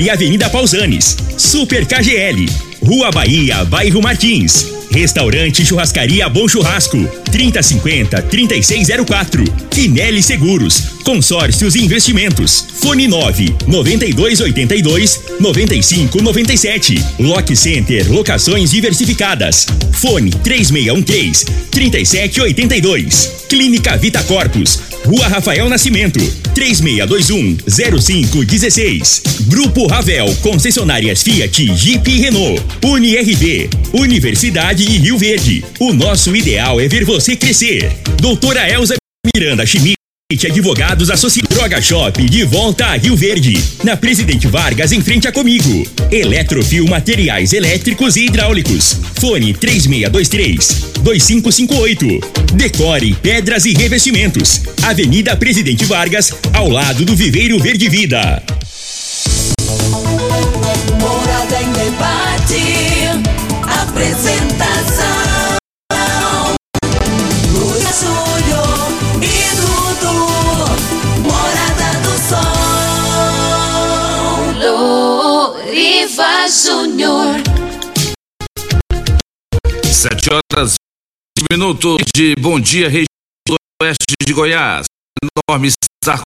e Avenida Pausanes. Super KGL. Rua Bahia, Bairro Martins. Restaurante Churrascaria Bom Churrasco. 3050-3604. Quinelli Seguros. Consórcios e Investimentos. Fone 9 9282 9597. Lock Center Locações Diversificadas. Fone 3613 3782. Clínica Vita Corpus. Rua Rafael Nascimento. 3621 0516. Grupo Ravel. Concessionárias Fiat, Jeep e Renault. UniRV. Universidade e Rio Verde. O nosso ideal é ver você crescer. Doutora Elza Miranda Schmidt. Advogados Associados Droga Shop de volta a Rio Verde. Na Presidente Vargas em frente a comigo. Eletrofil Materiais Elétricos e Hidráulicos. Fone 3623 2558. Decore Pedras e Revestimentos. Avenida Presidente Vargas, ao lado do Viveiro Verde Vida. Morada em debate. Apresentação. Loriva Júnior. Sete horas e minutos de Bom Dia, região do oeste de Goiás. Enorme estar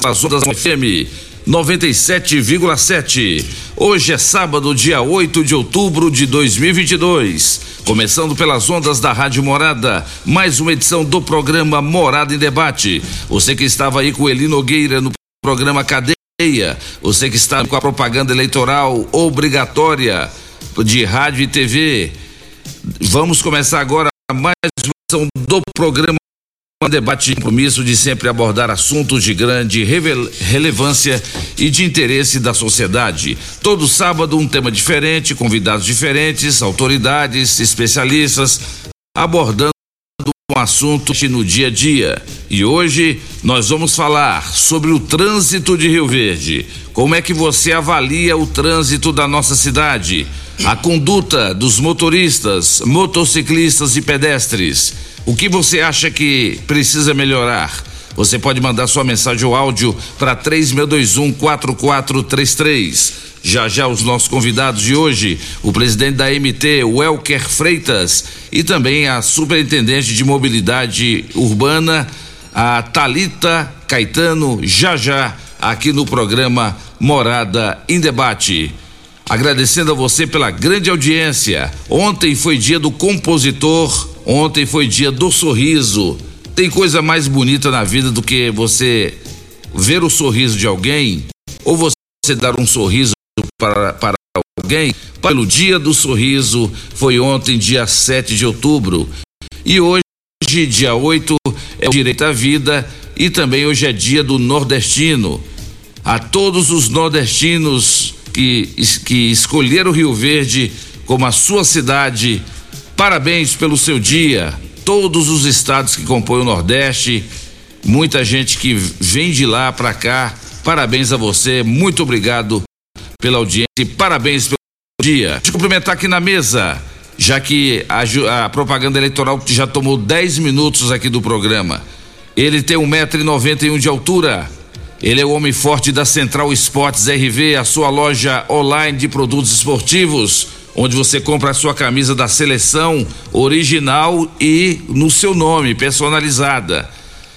com as ondas FM 97,7. Hoje é sábado, dia 8 de outubro de 2022. Começando pelas ondas da Rádio Morada, mais uma edição do programa Morada em Debate. Você que estava aí com Eli Nogueira no programa Cadeia, você que está com a propaganda eleitoral obrigatória de rádio e TV. Vamos começar agora mais uma edição do programa um debate de compromisso de sempre abordar assuntos de grande relevância e de interesse da sociedade. Todo sábado um tema diferente, convidados diferentes, autoridades, especialistas, abordando um assunto no dia a dia. E hoje nós vamos falar sobre o trânsito de Rio Verde. Como é que você avalia o trânsito da nossa cidade? A conduta dos motoristas, motociclistas e pedestres. O que você acha que precisa melhorar? Você pode mandar sua mensagem ou áudio para 3621-4433. Já já os nossos convidados de hoje, o presidente da MT, Welker Freitas, e também a superintendente de mobilidade urbana, a Talita Caetano, já já aqui no programa Morada em Debate. Agradecendo a você pela grande audiência. Ontem foi dia do compositor, ontem foi dia do sorriso. Tem coisa mais bonita na vida do que você ver o sorriso de alguém ou você dar um sorriso para, para alguém? Pelo dia do sorriso foi ontem, dia 7 de outubro. E hoje, dia 8, é o direito à vida e também hoje é dia do nordestino. A todos os nordestinos que, que escolheram Rio Verde como a sua cidade, parabéns pelo seu dia. Todos os estados que compõem o Nordeste, muita gente que vem de lá para cá, parabéns a você, muito obrigado pela audiência e parabéns pelo dia. Eu cumprimentar aqui na mesa, já que a, a propaganda eleitoral já tomou 10 minutos aqui do programa. Ele tem 1,91m de altura. Ele é o homem forte da Central Esportes RV, a sua loja online de produtos esportivos, onde você compra a sua camisa da seleção original e no seu nome, personalizada.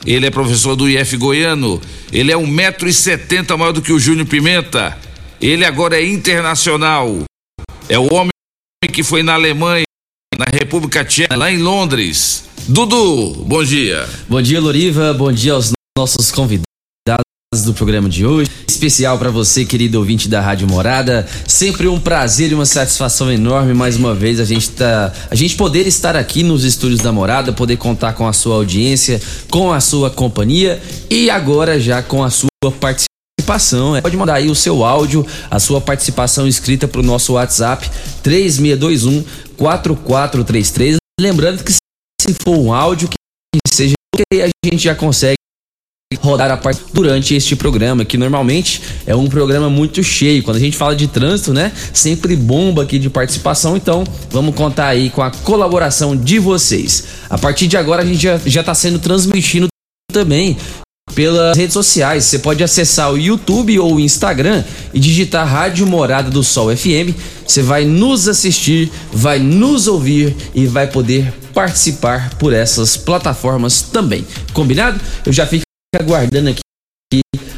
Ele é professor do IF Goiano. Ele é um metro e setenta maior do que o Júnior Pimenta. Ele agora é internacional. É o homem que foi na Alemanha, na República Tcheca, lá em Londres. Dudu, bom dia. Bom dia, Loriva. Bom dia aos nossos convidados do programa de hoje. Especial para você, querido ouvinte da Rádio Morada. Sempre um prazer e uma satisfação enorme mais uma vez a gente tá, a gente poder estar aqui nos estúdios da Morada, poder contar com a sua audiência, com a sua companhia e agora já com a sua participação. É, Pode mandar aí o seu áudio, a sua participação escrita para o nosso WhatsApp 3621 4433. Lembrando que se for um áudio que seja a gente já consegue rodar a parte durante este programa, que normalmente é um programa muito cheio. Quando a gente fala de trânsito, né? Sempre bomba aqui de participação. Então, vamos contar aí com a colaboração de vocês. A partir de agora, a gente já, já tá sendo transmitido também pelas redes sociais. Você pode acessar o YouTube ou o Instagram e digitar Rádio Morada do Sol FM. Você vai nos assistir, vai nos ouvir e vai poder participar por essas plataformas também. Combinado? Eu já fico aguardando aqui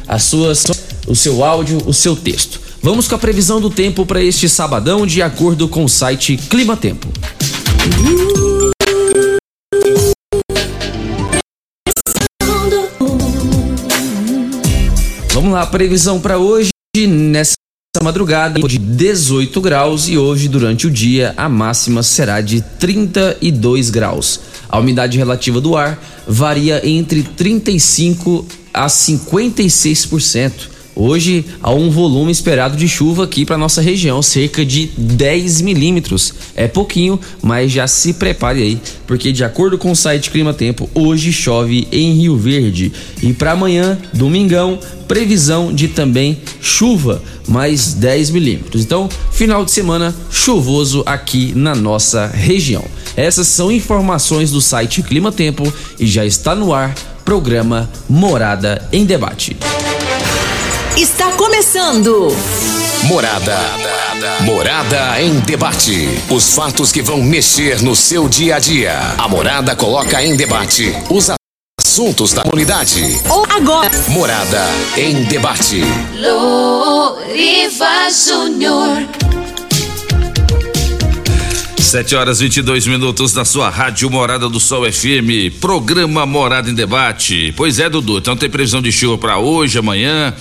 as suas, o seu áudio, o seu texto. Vamos com a previsão do tempo para este sabadão, de acordo com o site Clima Tempo. Lá, previsão para hoje nessa madrugada de 18 graus e hoje durante o dia a máxima será de 32 graus. A umidade relativa do ar varia entre 35 a 56%. Hoje há um volume esperado de chuva aqui para nossa região, cerca de 10 milímetros. É pouquinho, mas já se prepare aí, porque de acordo com o site Clima Tempo, hoje chove em Rio Verde. E para amanhã, domingão, previsão de também chuva, mais 10 milímetros. Então, final de semana chuvoso aqui na nossa região. Essas são informações do site Clima Tempo e já está no ar programa Morada em Debate. Está começando. Morada. Morada em debate. Os fatos que vão mexer no seu dia a dia. A Morada coloca em debate os assuntos da comunidade. Ou agora. Morada em debate. Loriva Júnior. 7 horas 22 minutos na sua rádio Morada do Sol FM, programa Morada em Debate. Pois é, Dudu, então tem previsão de chuva para hoje, amanhã.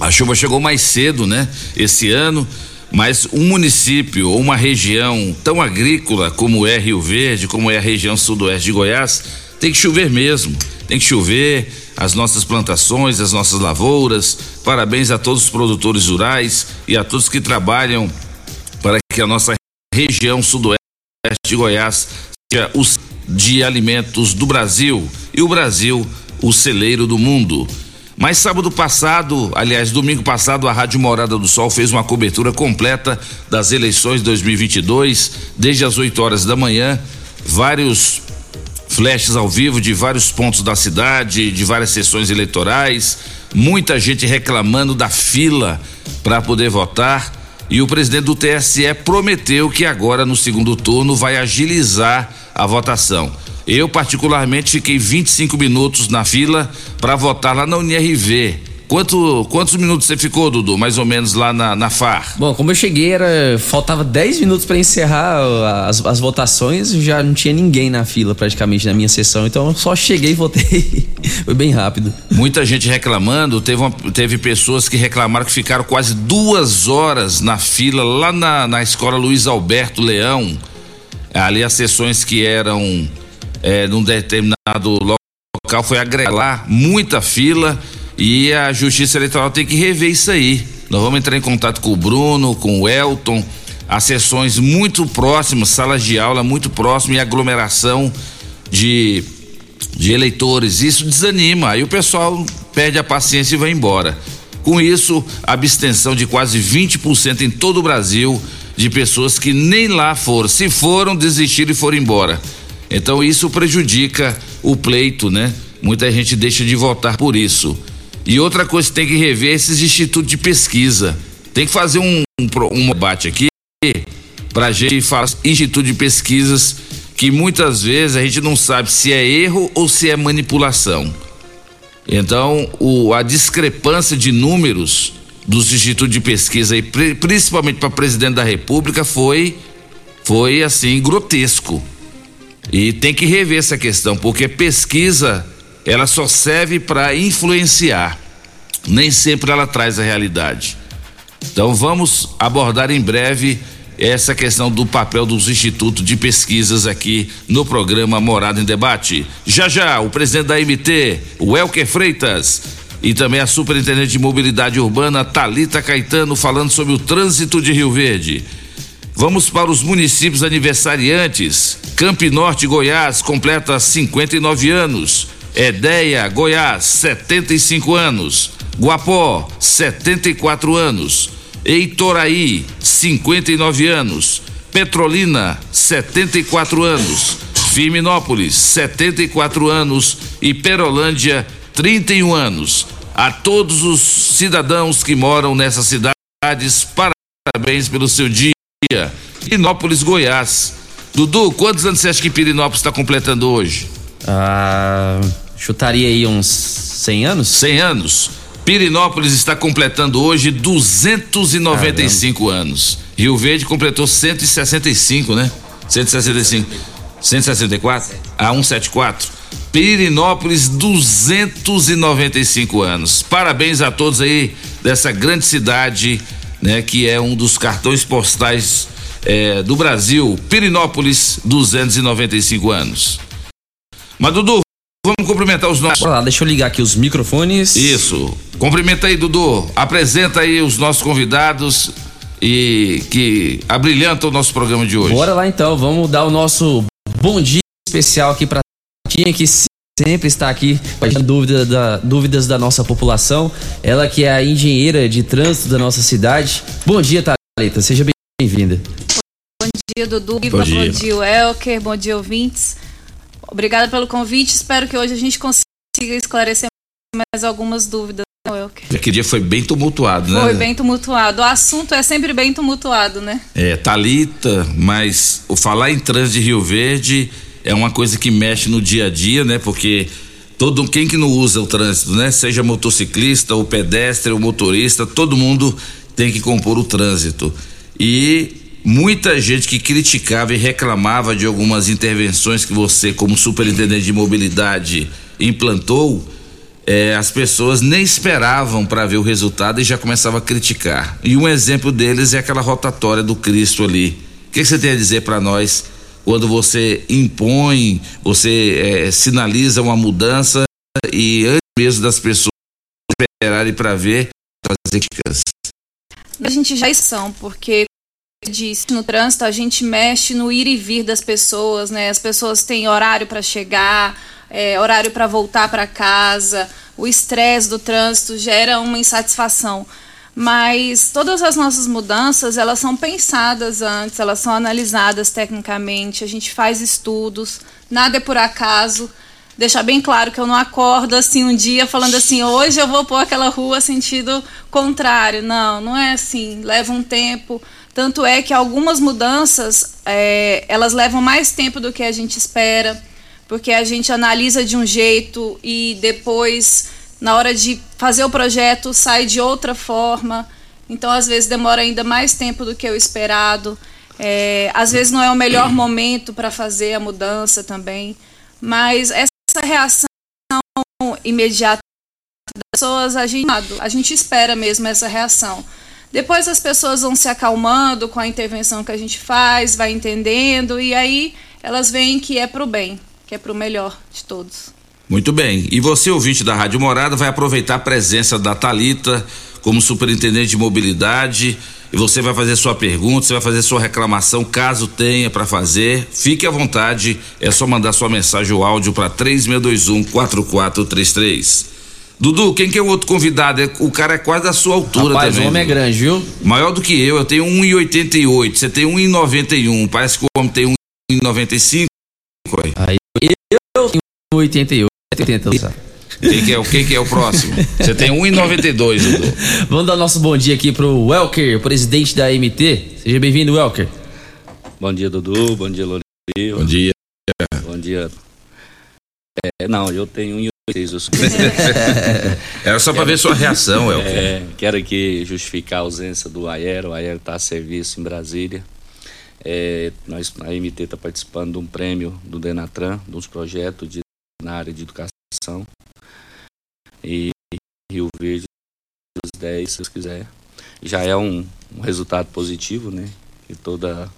A chuva chegou mais cedo, né? Esse ano, mas um município ou uma região tão agrícola como é Rio Verde, como é a região sudoeste de Goiás, tem que chover mesmo. Tem que chover as nossas plantações, as nossas lavouras. Parabéns a todos os produtores rurais e a todos que trabalham para que a nossa região sudoeste de Goiás seja o de alimentos do Brasil e o Brasil o celeiro do mundo. Mas sábado passado, aliás, domingo passado, a Rádio Morada do Sol fez uma cobertura completa das eleições 2022, desde as 8 horas da manhã, vários flashes ao vivo de vários pontos da cidade, de várias sessões eleitorais, muita gente reclamando da fila para poder votar. E o presidente do TSE prometeu que agora no segundo turno vai agilizar a votação. Eu, particularmente, fiquei 25 minutos na fila para votar lá na UNIRV. Quanto, quantos minutos você ficou, Dudu? Mais ou menos lá na, na FAR? Bom, como eu cheguei, era, faltava 10 minutos para encerrar as, as votações, já não tinha ninguém na fila praticamente na minha sessão, então eu só cheguei e votei. Foi bem rápido. Muita gente reclamando, teve, uma, teve pessoas que reclamaram que ficaram quase duas horas na fila lá na, na escola Luiz Alberto Leão. Ali as sessões que eram é, num determinado local foi agregar muita fila e a Justiça Eleitoral tem que rever isso aí. Nós vamos entrar em contato com o Bruno, com o Elton, as sessões muito próximas, salas de aula muito próximas e aglomeração de, de eleitores. Isso desanima, aí o pessoal perde a paciência e vai embora. Com isso, abstenção de quase 20% em todo o Brasil de pessoas que nem lá foram. Se foram, desistiram e foram embora. Então isso prejudica o pleito, né? Muita gente deixa de votar por isso. E outra coisa que tem que rever é esses institutos de pesquisa. Tem que fazer um, um, um debate aqui pra gente falar instituto de pesquisas que muitas vezes a gente não sabe se é erro ou se é manipulação. Então, o, a discrepância de números dos institutos de pesquisa, e principalmente para presidente da República, foi, foi assim, grotesco. E tem que rever essa questão, porque pesquisa ela só serve para influenciar, nem sempre ela traz a realidade. Então vamos abordar em breve essa questão do papel dos institutos de pesquisas aqui no programa Morada em Debate. Já já, o presidente da MT, o Elker Freitas, e também a superintendente de mobilidade urbana, Talita Caetano, falando sobre o trânsito de Rio Verde. Vamos para os municípios aniversariantes. Camp Norte, Goiás, completa 59 anos. Edéia, Goiás, 75 anos. Guapó, 74 anos. Eitoraí, 59 anos. Petrolina, 74 anos. Firminópolis, 74 anos. E Perolândia, 31 anos. A todos os cidadãos que moram nessas cidades, parabéns pelo seu dia. Pirinópolis, Goiás. Dudu, quantos anos você acha que Pirinópolis está completando hoje? Ah, chutaria aí uns 100 anos? 100 anos. Pirinópolis está completando hoje 295 Caramba. anos. Rio Verde completou 165, né? 165. 164? A 174. Pirinópolis, 295 anos. Parabéns a todos aí dessa grande cidade, né? Que é um dos cartões postais é, do Brasil. Pirinópolis, 295 anos. Mas, Dudu, vamos cumprimentar os nossos. Lá, deixa eu ligar aqui os microfones. Isso. Cumprimenta aí, Dudu. Apresenta aí os nossos convidados e que abrilhantam o nosso programa de hoje. Bora lá então, vamos dar o nosso bom dia especial aqui para Tinha que sempre está aqui com dúvida da, dúvidas da nossa população. Ela que é a engenheira de trânsito da nossa cidade. Bom dia, Thalita, seja bem-vinda. Bom dia, Dudu. Bom dia, bom dia Elker. Bom dia, ouvintes. Obrigada pelo convite. Espero que hoje a gente consiga esclarecer mais algumas dúvidas. Aquele dia foi bem tumultuado, né? Foi bem tumultuado. O assunto é sempre bem tumultuado, né? É, Talita, mas o falar em trânsito de Rio Verde é uma coisa que mexe no dia a dia, né? Porque todo quem que não usa o trânsito, né? Seja motociclista, ou pedestre, ou motorista, todo mundo tem que compor o trânsito. E muita gente que criticava e reclamava de algumas intervenções que você, como superintendente de mobilidade, implantou é, as pessoas nem esperavam para ver o resultado e já começavam a criticar. E um exemplo deles é aquela rotatória do Cristo ali. O que, que você tem a dizer para nós quando você impõe, você é, sinaliza uma mudança e antes mesmo das pessoas esperarem para ver, fazer críticas? A gente já são, porque disse no trânsito a gente mexe no ir e vir das pessoas, né? As pessoas têm horário para chegar é, horário para voltar para casa, o estresse do trânsito gera uma insatisfação. Mas todas as nossas mudanças, elas são pensadas antes, elas são analisadas tecnicamente, a gente faz estudos, nada é por acaso. Deixar bem claro que eu não acordo assim um dia falando assim, hoje eu vou pôr aquela rua sentido contrário. Não, não é assim. Leva um tempo. Tanto é que algumas mudanças, é, elas levam mais tempo do que a gente espera porque a gente analisa de um jeito e depois, na hora de fazer o projeto, sai de outra forma. Então, às vezes, demora ainda mais tempo do que o esperado. É, às vezes, não é o melhor momento para fazer a mudança também. Mas essa reação imediata das pessoas, a gente, a gente espera mesmo essa reação. Depois as pessoas vão se acalmando com a intervenção que a gente faz, vai entendendo, e aí elas veem que é para o bem que é para o melhor de todos. Muito bem. E você, ouvinte da Rádio Morada, vai aproveitar a presença da Talita como superintendente de mobilidade e você vai fazer sua pergunta, você vai fazer sua reclamação, caso tenha para fazer, fique à vontade, é só mandar sua mensagem ou áudio para 3621 4433. Dudu, quem que é o outro convidado? É, o cara é quase da sua altura Rapaz, também. o homem é grande, viu? Maior do que eu, eu tenho 1,88, você tem 1,91, parece que o homem tem 1,95. Aí eu tenho 88, 80. Quem que é, quem que é o próximo? Você tem 1,92, Dudu. Vamos dar nosso bom dia aqui pro Welker, presidente da MT. Seja bem-vindo, Welker. Bom dia, Dudu. Bom dia, Lori. Bom dia. Bom dia. É, não, eu tenho 1,86. Era só para ver sua reação, Welker. É, quero aqui justificar a ausência do Aero. O Aero está a serviço em Brasília. É, nós, a MT está participando de um prêmio do Denatran, dos projetos de, na área de educação. E Rio Verde, os 10, se Deus quiser. Já é um, um resultado positivo, né? Que toda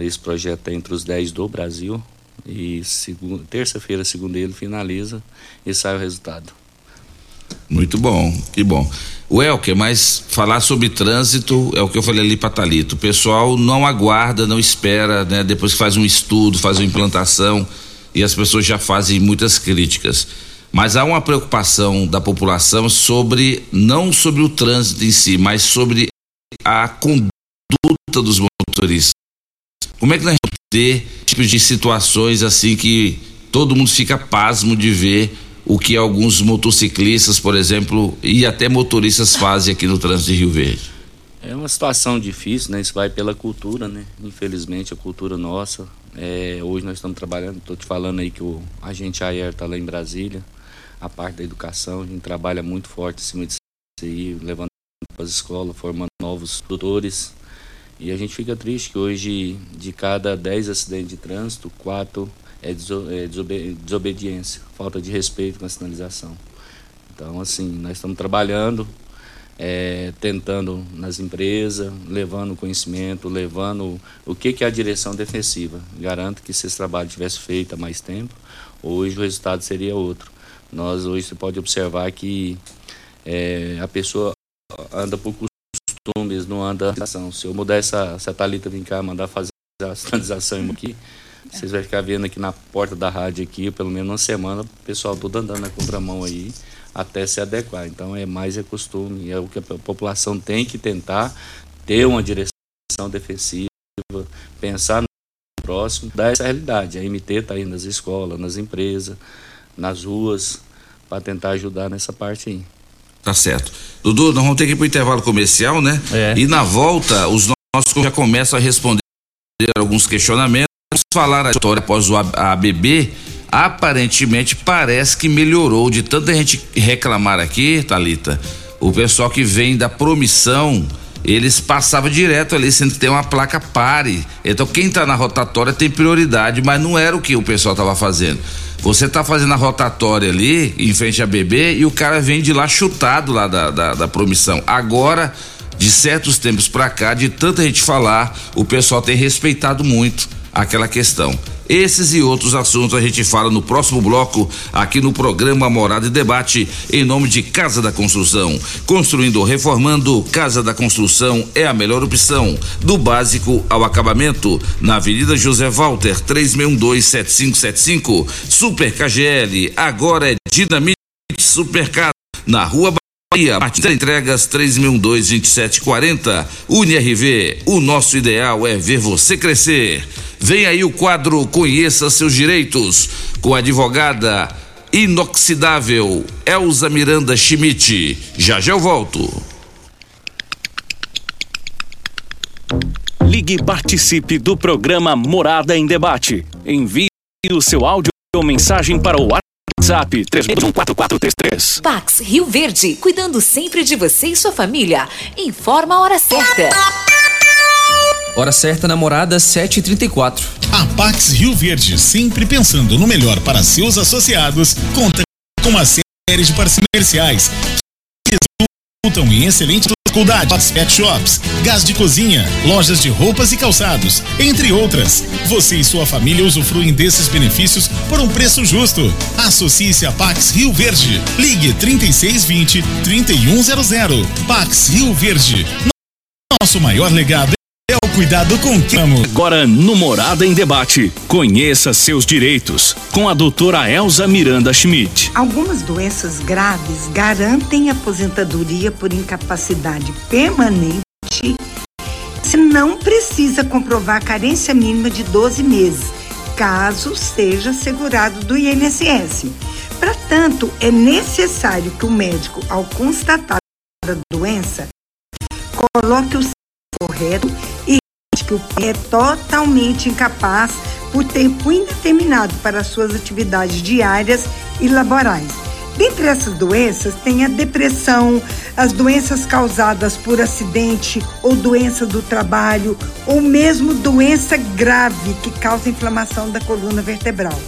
esse projeto é entre os 10 do Brasil. E terça-feira, segundo ele, finaliza e sai o resultado. Muito bom, que bom. O Elker, mas falar sobre trânsito é o que eu falei ali para Talito. O pessoal não aguarda, não espera, né? Depois que faz um estudo, faz uma implantação e as pessoas já fazem muitas críticas. Mas há uma preocupação da população sobre não sobre o trânsito em si, mas sobre a conduta dos motoristas. Como é que nós vamos ter tipos de situações assim que todo mundo fica pasmo de ver o que alguns motociclistas, por exemplo, e até motoristas fazem aqui no trânsito de Rio Verde? É uma situação difícil, né? Isso vai pela cultura, né? Infelizmente, a cultura nossa. É, hoje nós estamos trabalhando, estou te falando aí que o agente Ayer está lá em Brasília, a parte da educação, a gente trabalha muito forte em cima disso aí, levando para as escolas, formando novos tutores. E a gente fica triste que hoje, de cada 10 acidentes de trânsito, quatro é, é desobediência, falta de respeito com a sinalização. Então, assim, nós estamos trabalhando, é, tentando nas empresas, levando conhecimento, levando o que, que é a direção defensiva. Garanto que se esse trabalho tivesse feito há mais tempo, hoje o resultado seria outro. Nós hoje você pode observar que é, a pessoa anda por costumes, não anda Se eu mudar essa, essa Thalita vir cá, mandar fazer a sinalização aqui, vocês vão ficar vendo aqui na porta da rádio aqui, pelo menos uma semana, o pessoal todo andando na contramão aí, até se adequar. Então é mais é costume, é o que a população tem que tentar ter uma direção defensiva, pensar no próximo, dar essa realidade. A MT está aí nas escolas, nas empresas, nas ruas, para tentar ajudar nessa parte aí. Tá certo. Dudu, nós vamos ter que ir para o intervalo comercial, né? É. E na volta, os nossos já começam a responder alguns questionamentos. Vamos falar a história após o ABB. Aparentemente parece que melhorou de tanta gente reclamar aqui, Talita. O pessoal que vem da promissão, eles passavam direto ali, sendo que tem uma placa pare. Então quem está na rotatória tem prioridade, mas não era o que o pessoal estava fazendo. Você tá fazendo a rotatória ali, em frente a bebê, e o cara vem de lá chutado lá da, da, da promissão. Agora, de certos tempos pra cá, de tanta gente falar, o pessoal tem respeitado muito aquela questão. Esses e outros assuntos a gente fala no próximo bloco, aqui no programa Morada e Debate, em nome de Casa da Construção. Construindo ou reformando, Casa da Construção é a melhor opção, do básico ao acabamento, na Avenida José Walter, 36127575. Super KGL, agora é Dinamite Supercar, na Rua Bahia, Entregas 3012-2740. UniRV, o nosso ideal é ver você crescer. Vem aí o quadro Conheça seus direitos com a advogada inoxidável Elza Miranda Schmidt. Já já eu volto. Ligue participe do programa Morada em Debate. Envie o seu áudio ou mensagem para o WhatsApp 321443. Pax Rio Verde, cuidando sempre de você e sua família. Informa a hora certa. Hora certa, namorada, 7h34. A Pax Rio Verde, sempre pensando no melhor para seus associados, conta com uma série de parceiros comerciais resultam em excelente faculdades, pet shops, gás de cozinha, lojas de roupas e calçados, entre outras. Você e sua família usufruem desses benefícios por um preço justo. Associe-se a Pax Rio Verde. Ligue 3620 3100. Pax Rio Verde. Nosso maior legado cuidado com quem amo. Agora no Morada em Debate, conheça seus direitos com a doutora Elza Miranda Schmidt. Algumas doenças graves garantem aposentadoria por incapacidade permanente se não precisa comprovar a carência mínima de 12 meses, caso seja segurado do INSS. Para tanto, é necessário que o médico, ao constatar a doença, coloque o correto e que o pai é totalmente incapaz por tempo indeterminado para suas atividades diárias e laborais. Dentre essas doenças tem a depressão, as doenças causadas por acidente ou doença do trabalho, ou mesmo doença grave que causa inflamação da coluna vertebral.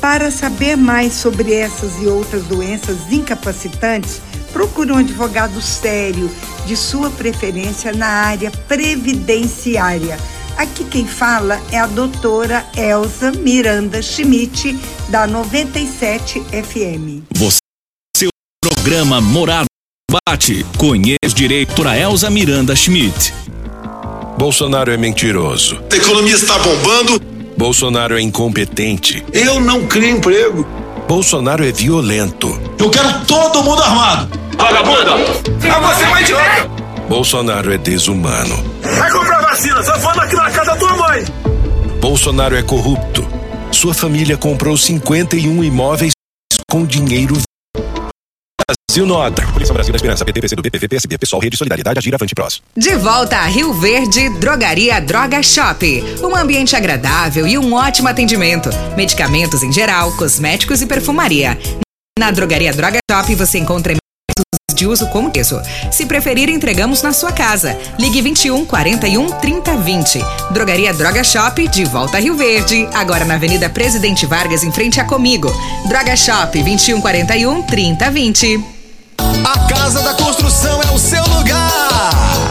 Para saber mais sobre essas e outras doenças incapacitantes, procure um advogado sério, de sua preferência na área previdenciária. Aqui quem fala é a doutora Elza Miranda Schmidt, da 97 FM. Você, o programa Morada Bate, conhece direito a Elza Miranda Schmidt. Bolsonaro é mentiroso. A economia está bombando. Bolsonaro é incompetente. Eu não crio emprego. Bolsonaro é violento. Eu quero todo mundo armado. Vagabunda! É você é uma idiota! Bolsonaro é desumano. Vai comprar vacina, só fala aqui na casa da tua mãe. Bolsonaro é corrupto. Sua família comprou 51 imóveis com dinheiro. Brasil Nota. Polícia Brasil da Esperança, PT, PC do BPV, PSB, Pessoal, Rede Solidariedade, Agir, Avante Prós. De volta a Rio Verde, Drogaria Droga Shop. Um ambiente agradável e um ótimo atendimento. Medicamentos em geral, cosméticos e perfumaria. Na Drogaria Droga Shop você encontra de uso com preço. Se preferir, entregamos na sua casa. Ligue 21 41 30 20. Drogaria Droga Shop, de volta a Rio Verde. Agora na Avenida Presidente Vargas, em frente a Comigo. Droga Shop, 21 41 30 20. A Casa da Construção é o seu lugar.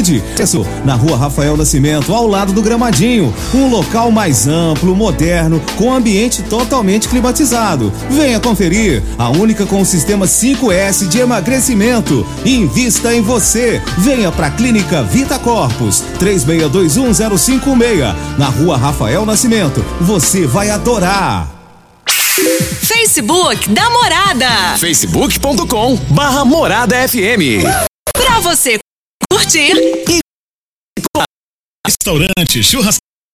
saúde. Isso, na rua Rafael Nascimento, ao lado do Gramadinho. Um local mais amplo, moderno, com ambiente totalmente climatizado. Venha conferir. A única com o sistema 5S de emagrecimento. Invista em você. Venha pra Clínica Vita Corpus. 36210556. Na rua Rafael Nascimento. Você vai adorar. Facebook da Morada. facebook.com barra Morada FM. Pra você curtir e Restaurante, churrascaria,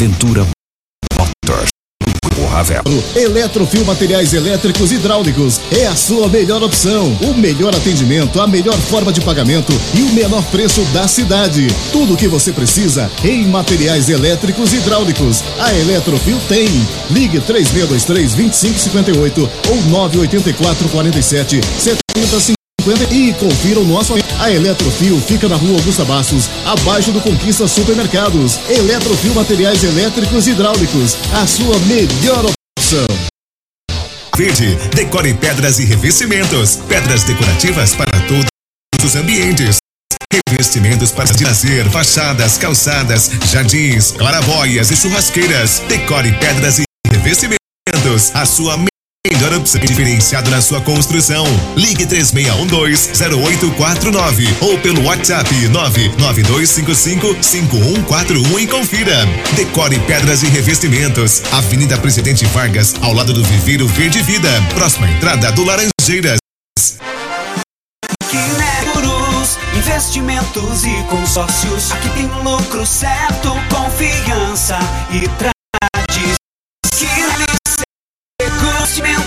Aventura Motors. Ravel. Eletrofil Materiais Elétricos e Hidráulicos é a sua melhor opção. O melhor atendimento, a melhor forma de pagamento e o menor preço da cidade. Tudo o que você precisa em materiais elétricos e hidráulicos. A Eletrofil tem. Ligue 3623 2558 ou 984 47 7050 e confira o nosso. A Eletrofil fica na rua Augusta Bastos, abaixo do Conquista Supermercados. Eletrofil Materiais Elétricos e Hidráulicos, a sua melhor opção. Verde, decore pedras e revestimentos. Pedras decorativas para todos os ambientes. Revestimentos para lazer, fachadas, calçadas, jardins, clarabóias e churrasqueiras. Decore pedras e revestimentos. A sua melhor opção diferenciado na sua construção. Ligue 3612-0849 ou pelo WhatsApp 99255-5141 e confira. Decore pedras e revestimentos. Avenida Presidente Vargas, ao lado do Viveiro Verde Vida. Próxima entrada do Laranjeiras. Investimentos e consórcios. Aqui tem um lucro certo, confiança e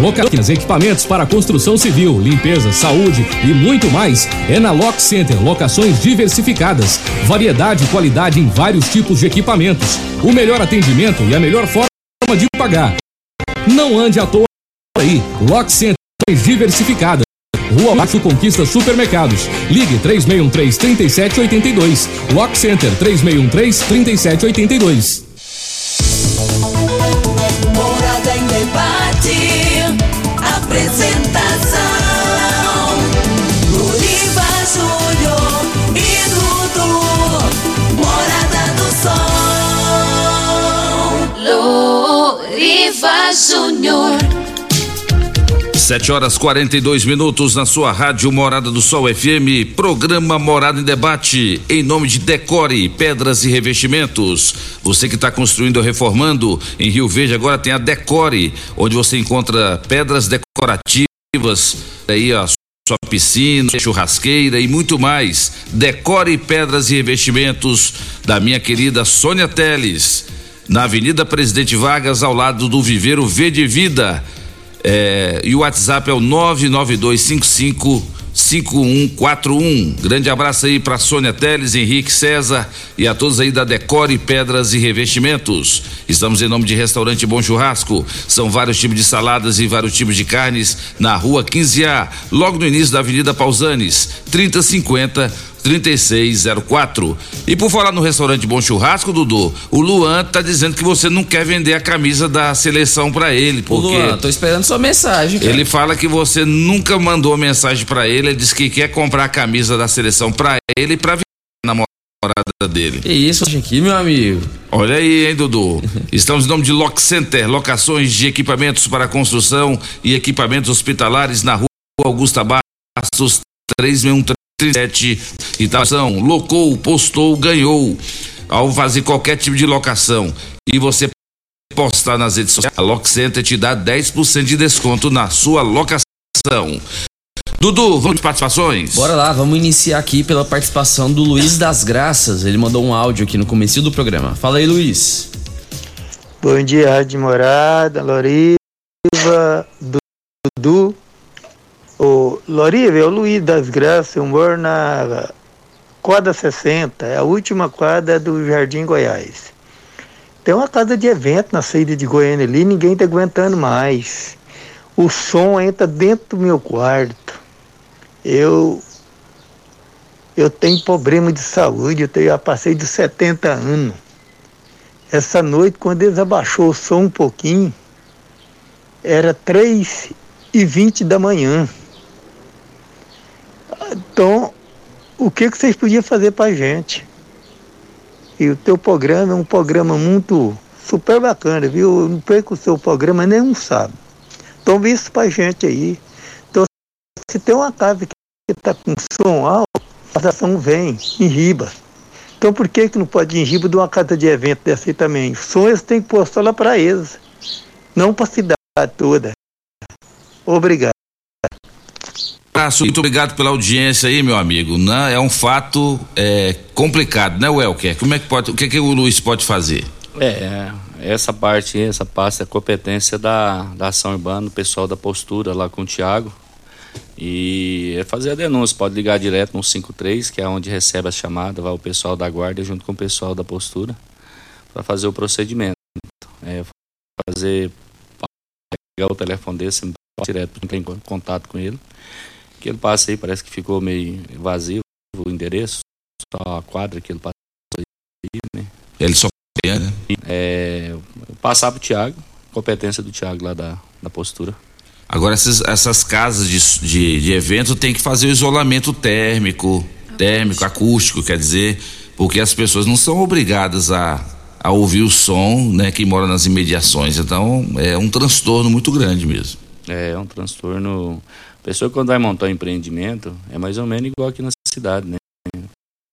Localinas, equipamentos para construção civil, limpeza, saúde e muito mais é na Lock Center. Locações diversificadas, variedade e qualidade em vários tipos de equipamentos, o melhor atendimento e a melhor forma de pagar. Não ande à toa aí. Lock Center diversificadas. Rua Macho Conquista Supermercados. Ligue 3613-3782. Lock Center 3613-3782. Júnior. 7 horas 42 minutos na sua rádio Morada do Sol FM, programa Morada em Debate, em nome de Decore, Pedras e Revestimentos. Você que está construindo ou reformando em Rio Verde, agora tem a Decore, onde você encontra pedras decorativas, aí a sua piscina, churrasqueira e muito mais. Decore Pedras e Revestimentos da minha querida Sônia Teles, na Avenida Presidente Vargas, ao lado do Viveiro Verde Vida. É, e o WhatsApp é o 99255 5141. Grande abraço aí para Sônia Teles, Henrique César e a todos aí da Decore Pedras e Revestimentos. Estamos em nome de Restaurante Bom Churrasco. São vários tipos de saladas e vários tipos de carnes na rua 15A, logo no início da Avenida Pausanes, 3050 3604. E por falar no restaurante Bom Churrasco, Dudu, o Luan tá dizendo que você não quer vender a camisa da seleção para ele, porque Luan, tô esperando sua mensagem. cara. ele fala que você nunca mandou mensagem para ele, ele disse que quer comprar a camisa da seleção para ele e para a namorada dele. Que isso aqui, meu amigo? Olha aí, hein, Dudu. Estamos em nome de Lock Center, locações de equipamentos para construção e equipamentos hospitalares na rua Augusta Bastos, 361337. Itação, locou, postou, ganhou. Ao fazer qualquer tipo de locação e você postar nas redes sociais, a Lock Center te dá 10% de desconto na sua locação. Dudu, vamos de participações? Bora lá, vamos iniciar aqui pela participação do Luiz das Graças. Ele mandou um áudio aqui no começo do programa. Fala aí, Luiz. Bom dia, Rádio Morada, Loriva, Dudu. O Loriva é o Luiz das Graças, eu moro na quadra 60, é a última quadra do Jardim Goiás. Tem uma casa de evento na saída de Goiânia ali, ninguém tá aguentando mais. O som entra dentro do meu quarto. Eu eu tenho problema de saúde, eu, tenho, eu passei de 70 anos. Essa noite, quando eles abaixou o som um pouquinho, era 3 e 20 da manhã. Então, o que, que vocês podiam fazer para a gente? E o teu programa é um programa muito super bacana, viu? Eu não perco o seu programa nem um sábado. Então, vê isso para a gente aí. Então, se tem uma casa que está com som alto, a ação vem em riba. Então, por que, que não pode ir em riba de uma casa de evento dessa aí também? O som eles têm que só lá para eles, não para a cidade toda. Obrigado. Abraço, muito obrigado pela audiência aí, meu amigo. Né? É um fato é, complicado, né, Welker? Como é que pode, o que, que o Luiz pode fazer? É, essa parte, essa pasta é competência da, da ação urbana, o pessoal da postura lá com o Tiago. E é fazer a denúncia, pode ligar direto no 53, que é onde recebe a chamada, vai o pessoal da guarda junto com o pessoal da postura, para fazer o procedimento. É, fazer, pegar o telefone desse, direto, não tem contato com ele. Que ele passa aí, parece que ficou meio vazio o endereço, só a quadra que ele passa aí, né? Ele só né? É, passar pro Thiago, competência do Thiago lá da, da postura. Agora, essas, essas casas de, de, de evento tem que fazer o isolamento térmico, térmico, acústico, quer dizer, porque as pessoas não são obrigadas a, a ouvir o som, né, que mora nas imediações. Então, é um transtorno muito grande mesmo. É, é um transtorno. A pessoa quando vai montar um empreendimento, é mais ou menos igual aqui na cidade, né?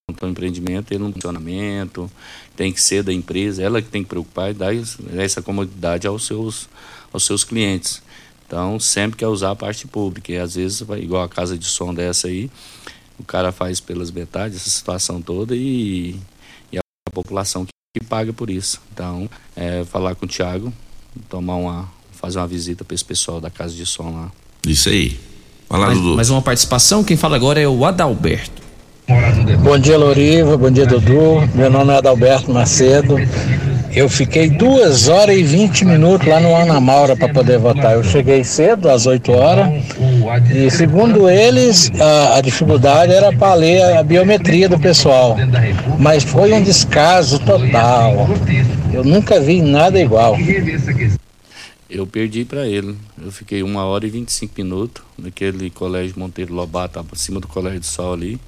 Montar um empreendimento, ele um funcionamento, tem que ser da empresa, ela que tem que preocupar e dar essa comodidade aos seus, aos seus clientes. Então, sempre quer usar a parte pública. E às vezes, igual a casa de som dessa aí, o cara faz pelas metades essa situação toda e, e a população que, que paga por isso. Então, é, falar com o Thiago, tomar uma, fazer uma visita para esse pessoal da casa de som lá. Isso aí. Fala, mais, Dudu. mais uma participação, quem fala agora é o Adalberto. Bom dia, Loriva. Bom dia, Dudu. Meu nome é Adalberto Macedo. Eu fiquei duas horas e 20 minutos lá no Ana Maura para poder votar. Eu cheguei cedo, às 8 horas, e segundo eles, a, a dificuldade era para ler a biometria do pessoal. Mas foi um descaso total. Eu nunca vi nada igual. Eu perdi para ele. Eu fiquei uma hora e 25 minutos naquele colégio Monteiro Lobato, acima do Colégio do Sol ali.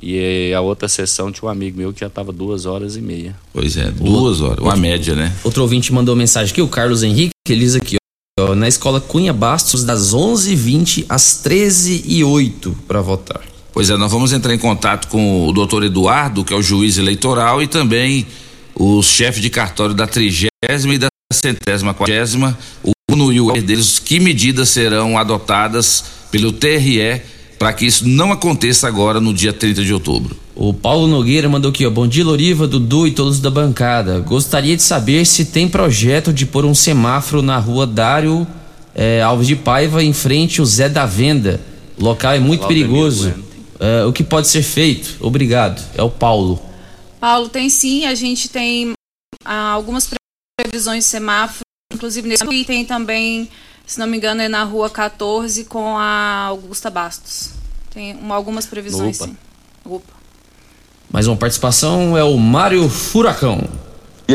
E a outra sessão tinha um amigo meu que já estava duas horas e meia. Pois é, duas horas, uma média, né? Outro ouvinte mandou mensagem aqui, o Carlos Henrique, ele diz aqui, ó, na escola Cunha Bastos, das 11h20 às 13h08 para votar. Pois é, nós vamos entrar em contato com o doutor Eduardo, que é o juiz eleitoral, e também o chefe de cartório da trigésima e da centésima quadragésima, o UNO e o deles, que medidas serão adotadas pelo TRE para que isso não aconteça agora no dia 30 de outubro. O Paulo Nogueira mandou aqui, ó. Bom dia, Loriva, Dudu e todos da bancada. Gostaria de saber se tem projeto de pôr um semáforo na rua Dário eh, Alves de Paiva, em frente ao Zé da Venda. O local é muito perigoso. Eh, o que pode ser feito? Obrigado. É o Paulo. Paulo, tem sim. A gente tem ah, algumas previsões semáforo, inclusive nesse e tem também se não me engano, é na rua 14 com a Augusta Bastos. Tem uma, algumas previsões, Opa. sim. Opa. Mais uma participação é o Mário Furacão.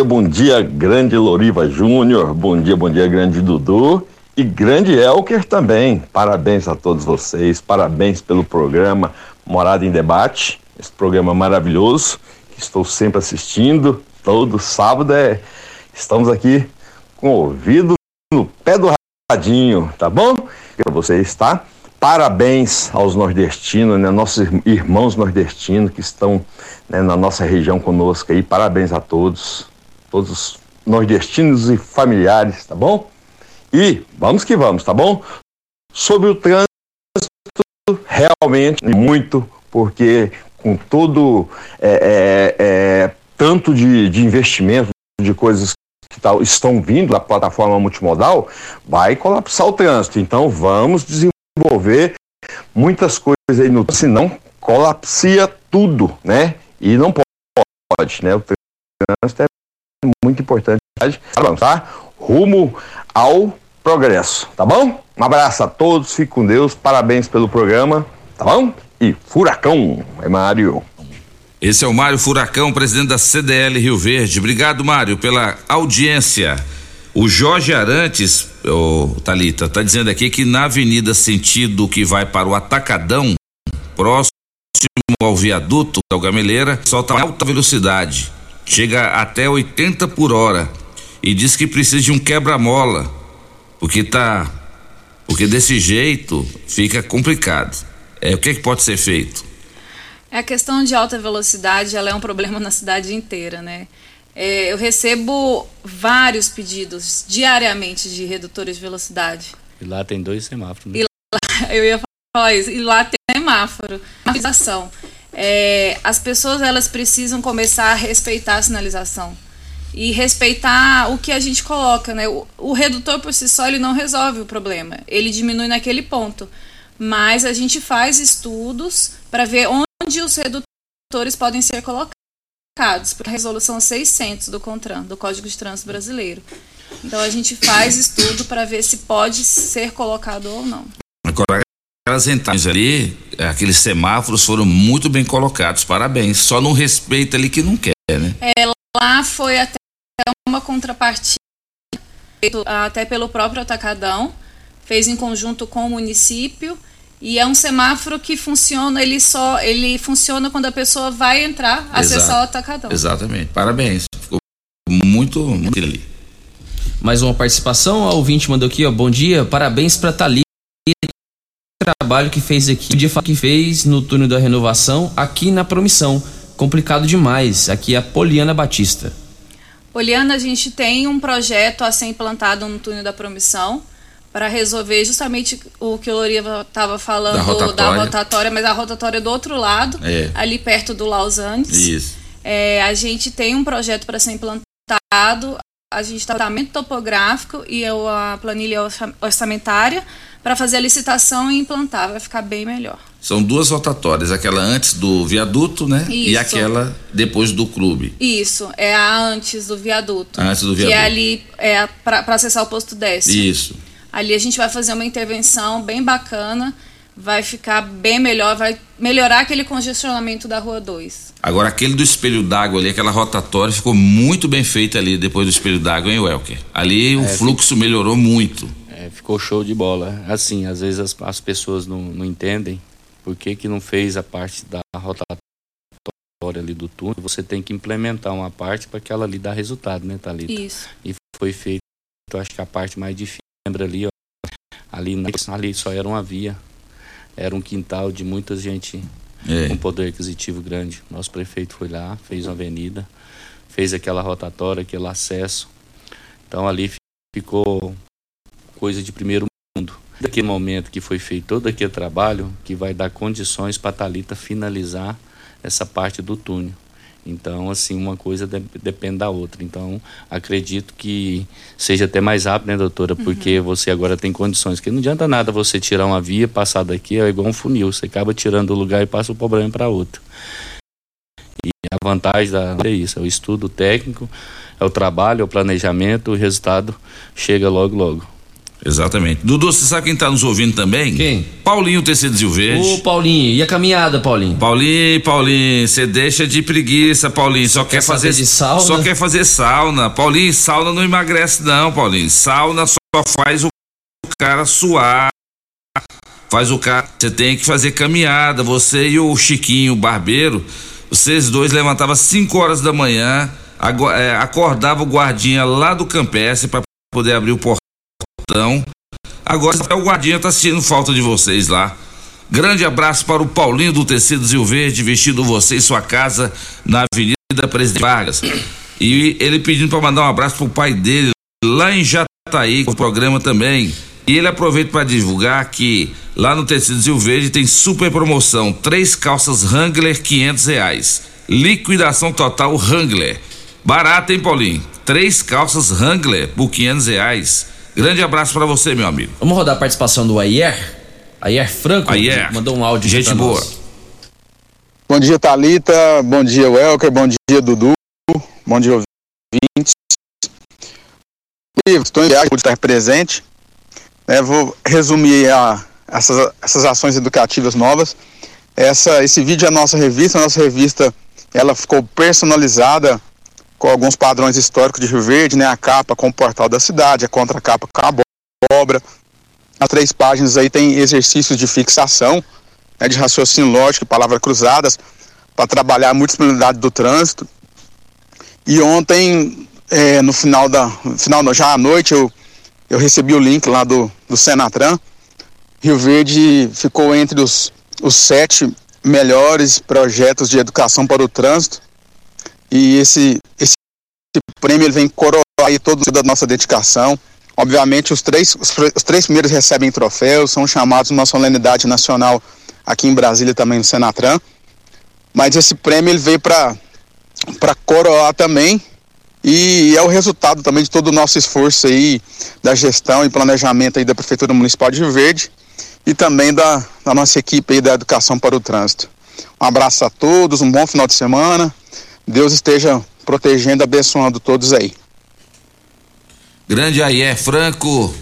bom dia, grande Loriva Júnior. Bom dia, bom dia, grande Dudu. E grande Elker também. Parabéns a todos vocês. Parabéns pelo programa Morada em Debate. Esse programa maravilhoso que estou sempre assistindo. Todo sábado é. Estamos aqui com o ouvido no pé do radinho, tá bom? Para vocês, tá? Parabéns aos nordestinos, né? Nossos irmãos nordestinos que estão né, na nossa região conosco aí. Parabéns a todos, todos os nordestinos e familiares, tá bom? E vamos que vamos, tá bom? Sobre o trânsito, realmente muito, porque com todo é, é, é, tanto de, de investimento, de coisas que tá, estão vindo da plataforma multimodal, vai colapsar o trânsito. Então vamos desenvolver muitas coisas aí no senão colapsia tudo, né? E não pode, né? O trânsito é muito importante avançar rumo ao progresso, tá bom? Um abraço a todos, fique com Deus, parabéns pelo programa, tá bom? E furacão, é Mário. Esse é o Mário Furacão, presidente da CDL Rio Verde. Obrigado, Mário, pela audiência. O Jorge Arantes, ô, Thalita, tá dizendo aqui que na avenida sentido que vai para o Atacadão, próximo ao viaduto da Gameleira, solta alta velocidade. Chega até 80 por hora. E diz que precisa de um quebra-mola. Porque tá. Porque desse jeito fica complicado. É, o que, que pode ser feito? É a questão de alta velocidade, ela é um problema na cidade inteira, né? É, eu recebo vários pedidos diariamente de redutores de velocidade. E lá tem dois semáforos. Né? E lá, eu ia falar isso. E lá tem semáforo. Sinalização. É, as pessoas elas precisam começar a respeitar a sinalização e respeitar o que a gente coloca, né? O, o redutor por si só ele não resolve o problema. Ele diminui naquele ponto, mas a gente faz estudos para ver onde os redutores podem ser colocados, a resolução 600 do CONTRAN, do Código de Trânsito Brasileiro. Então a gente faz estudo para ver se pode ser colocado ou não. Agora, aquelas entradas ali, aqueles semáforos foram muito bem colocados, parabéns. Só não respeita ali que não quer, né? É, lá foi até uma contrapartida, até pelo próprio Atacadão, fez em conjunto com o município. E é um semáforo que funciona, ele só ele funciona quando a pessoa vai entrar, acessar Exato. o atacadão. Exatamente. Parabéns. Ficou muito, muito ali. Mais uma participação, a ouvinte mandou aqui, ó. Bom dia, parabéns pra Thalita. Trabalho que fez aqui, o dia que fez no túnel da renovação aqui na promissão. Complicado demais. Aqui é a Poliana Batista. Poliana, a gente tem um projeto a ser implantado no túnel da promissão para resolver justamente o que o Loriva estava falando Da rotatória. rotatória, mas a rotatória é do outro lado, É. ali perto do Lausanne. Isso. É, a gente tem um projeto para ser implantado, a gente está tratamento topográfico e eu, a planilha orça- orçamentária para fazer a licitação e implantar, vai ficar bem melhor. São duas rotatórias, aquela antes do viaduto, né? E Isso. aquela depois do clube. Isso, é a antes do viaduto. Antes do Que é viaduto. ali é para acessar o posto décimo. Isso. Ali a gente vai fazer uma intervenção bem bacana, vai ficar bem melhor, vai melhorar aquele congestionamento da Rua 2. Agora, aquele do espelho d'água ali, aquela rotatória, ficou muito bem feita ali depois do espelho d'água, hein, Welker? Ali o É, fluxo melhorou muito. É, ficou show de bola. Assim, às vezes as, as pessoas não, não entendem por que, que não fez a parte da rotatória ali do túnel, você tem que implementar uma parte para que ela ali dá resultado, né, Thalita? Isso. E foi feito, eu acho que a parte mais difícil, lembra ali, ó, ali, na- ali só era uma via, era um quintal de muita gente É. com poder aquisitivo grande. Nosso prefeito foi lá, fez uma avenida, fez aquela rotatória, aquele acesso. Então ali fi- ficou coisa de primeiro mundo. Daquele momento que foi feito todo aquele trabalho, que vai dar condições para a Thalita finalizar essa parte do túnel. Então, assim, uma coisa de- depende da outra. Então, acredito que seja até mais rápido, né, doutora? Porque você agora tem condições. Porque não adianta nada você tirar uma via, passar daqui, é igual um funil. Você acaba tirando o lugar e passa o problema para outro. E a vantagem da é isso, é o estudo técnico, é o trabalho, é o planejamento, o resultado chega logo, logo. Exatamente. Dudu, você sabe quem tá nos ouvindo também? Quem? Paulinho Tecido Rio Verde. Ô, Paulinho, e a caminhada, Paulinho? Paulinho, Paulinho, você deixa de preguiça, Paulinho. Só, quer, quer fazer de sauna? Só quer fazer sauna. Paulinho, sauna não emagrece não, Paulinho. Sauna só faz o cara suar. Faz o cara. Você tem que fazer caminhada. Você e o Chiquinho, o barbeiro, vocês dois levantavam 5 horas da manhã, é, acordava o guardinha lá do campestre para poder abrir o portão. Agora o guardinha tá sentindo falta de vocês lá. Grande abraço para o Paulinho do Tecido Rio Verde, vestindo você e sua casa na Avenida Presidente Vargas. E ele pedindo para mandar um abraço pro pai dele lá em Jataí, com o programa também. E ele aproveita para divulgar que lá no Tecido Rio Verde tem super promoção: três calças Wrangler, 500 reais. Liquidação total Wrangler. Barato, hein, Paulinho? Três calças Wrangler por 500 reais. Grande abraço para você, meu amigo. Vamos rodar a participação do Ayer? Ayer Franco? Ayer. Mandou um áudio Gente boa. nós. Bom dia, Thalita. Bom dia, Welker. Bom dia, Dudu. Bom dia, ouvintes. Estou em viagem por estar presente. né, vou resumir a- essas, essas ações educativas novas. Essa, esse vídeo é a nossa revista. A nossa revista ela ficou personalizada com alguns padrões históricos de Rio Verde, né? A capa com o portal da cidade, a contracapa com a abóbora. As três páginas aí tem exercícios de fixação, né, de raciocínio lógico palavras cruzadas, para trabalhar a multiplicidade do trânsito. E ontem, eh, no final da. Final, já à noite, eu, eu recebi o link lá do, do Senatran. Rio Verde ficou entre os, os sete melhores projetos de educação para o trânsito. E esse, esse prêmio ele vem coroar aí toda a nossa dedicação. Obviamente, os três, os, os três primeiros recebem troféus, são chamados numa solenidade nacional aqui em Brasília também no Senatran. Mas esse prêmio ele veio para para coroar também e é o resultado também de todo o nosso esforço aí da gestão e planejamento aí da Prefeitura Municipal de Rio Verde e também da, da nossa equipe aí da Educação para o Trânsito. Um abraço a todos, um bom final de semana. Deus esteja protegendo, abençoando todos aí. Grande Ayer Franco,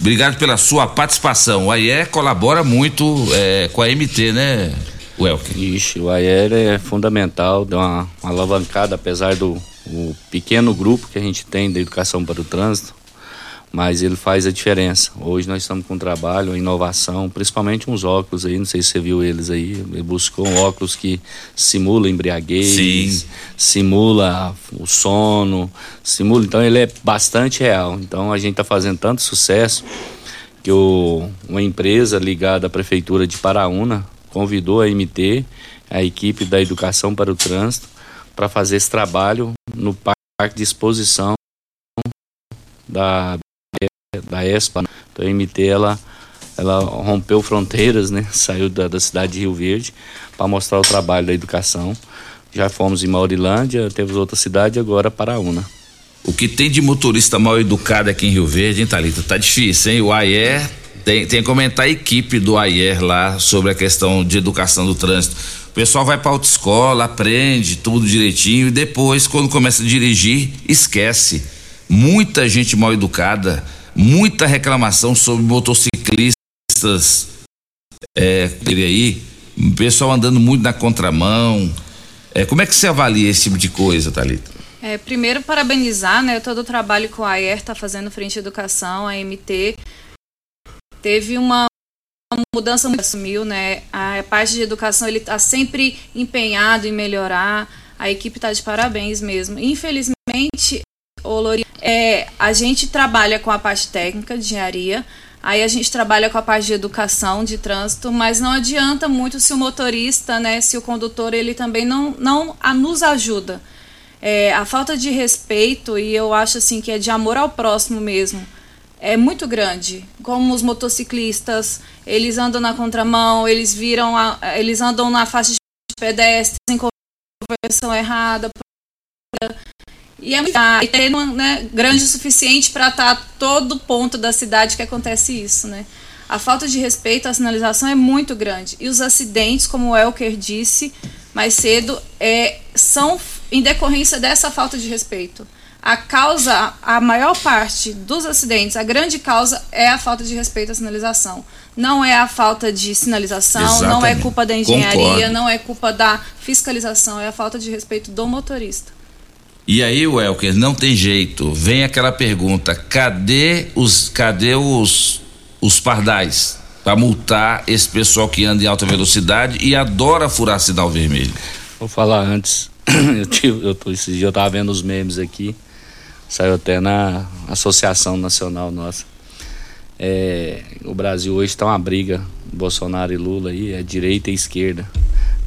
obrigado pela sua participação. O Ayer colabora muito é, com a MT, né, Welker? Ixi, o AER é fundamental, deu uma, uma alavancada, apesar do o pequeno grupo que a gente tem da educação para o trânsito, mas ele faz a diferença. Hoje nós estamos com um trabalho, uma inovação, principalmente uns óculos aí, não sei se você viu eles aí, ele buscou um óculos que simula embriaguez, Sim. simula o sono, simula, então ele é bastante real. Então a gente está fazendo tanto sucesso que o, uma empresa ligada à prefeitura de Paraúna convidou a MT, a equipe da Educação para o Trânsito, para fazer esse trabalho no parque de exposição da da ESPA. né? Então a MT ela ela rompeu fronteiras, né? Saiu da, da cidade de Rio Verde para mostrar o trabalho da educação. Já fomos em Maurilândia, temos outra cidade, agora Paraúna. O que tem de motorista mal educado aqui em Rio Verde, hein, Thalita? Tá difícil, hein? O Ayer tem, tem que comentar a equipe do Ayer lá sobre a questão de educação do trânsito. O pessoal vai pra autoescola, aprende tudo direitinho e depois, quando começa a dirigir, esquece. Muita gente mal educada, muita reclamação sobre motociclistas, é, aí, pessoal andando muito na contramão. É, como é que você avalia esse tipo de coisa, Thalita? É, primeiro, parabenizar né, todo o trabalho que o AER está fazendo frente à educação, a MT. Teve uma, mudança muito assumiu, né? A parte de educação ele está sempre empenhado em melhorar. A equipe está de parabéns mesmo. Infelizmente, o Lori, é, a gente trabalha com a parte técnica de engenharia, aí a gente trabalha com a parte de educação, de trânsito, mas não adianta muito se o motorista, né, se o condutor, ele também não, não a, nos ajuda. É, a falta de respeito, e eu acho assim que é de amor ao próximo mesmo, é muito grande. Como os motociclistas, eles andam na contramão, eles viram, a, eles andam na faixa de pedestres em conversão errada. E é muito e tem né, grande o suficiente para estar tá todo ponto da cidade que acontece isso, né? A falta de respeito à sinalização é muito grande. E os acidentes, como o Elker disse mais cedo, é, são em decorrência dessa falta de respeito a causa, a maior parte dos acidentes, a grande causa é a falta de respeito à sinalização. Não é a falta de sinalização, Exatamente. não é culpa da engenharia, Concordo. não é culpa da fiscalização, é a falta de respeito do motorista. E aí, Welker, não tem jeito. Vem aquela pergunta: cadê os, cadê os, os pardais para multar esse pessoal que anda em alta velocidade e adora furar sinal vermelho? Vou falar antes. eu, tive, eu, tô, esse dia eu tava vendo os memes aqui. Saiu até na Associação Nacional nossa. É, o Brasil hoje está uma briga, Bolsonaro e Lula aí, é direita e esquerda.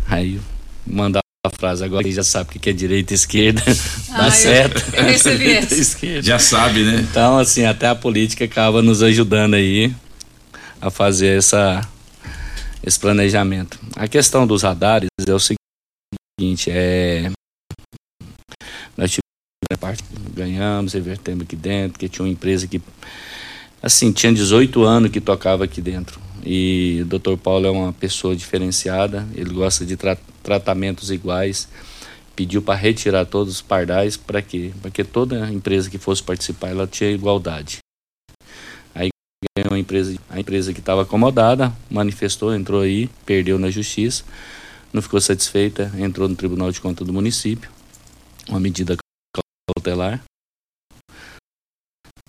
Aí mandar a frase agora já sabe o que é direita e esquerda, dá ah, certo. Eu, eu recebi. Já sabe, né? Então, assim, até a política acaba nos ajudando aí a fazer essa, esse planejamento. A questão dos radares é o seguinte, é nós parte ganhamos, revertemos aqui dentro, que tinha uma empresa que assim, tinha 18 anos que tocava aqui dentro. E o Dr. Paulo é uma pessoa diferenciada, ele gosta de tra tratamentos iguais. Pediu para retirar todos os pardais, para quê? Para que toda empresa que fosse participar ela tinha igualdade. Aí ganhou a empresa, a empresa que estava acomodada, manifestou, entrou aí, perdeu na justiça, não ficou satisfeita, entrou no Tribunal de Contas do município, uma medida cautelar.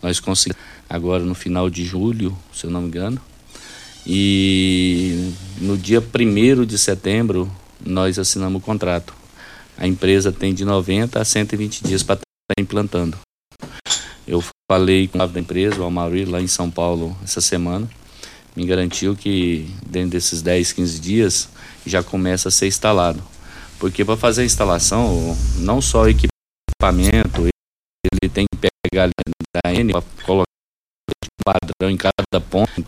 Nós conseguimos agora no final de julho, se eu não me engano. E no dia 1 de setembro nós assinamos o contrato. A empresa tem de 90 a 120 dias para estar tá implantando. Eu falei com o da empresa, o Amaury, lá em São Paulo, essa semana. Me garantiu que dentro desses 10, 15 dias já começa a ser instalado. Porque para fazer a instalação, não só equipamento, equipamento, ele tem que pegar da N para colocar padrão em cada ponto.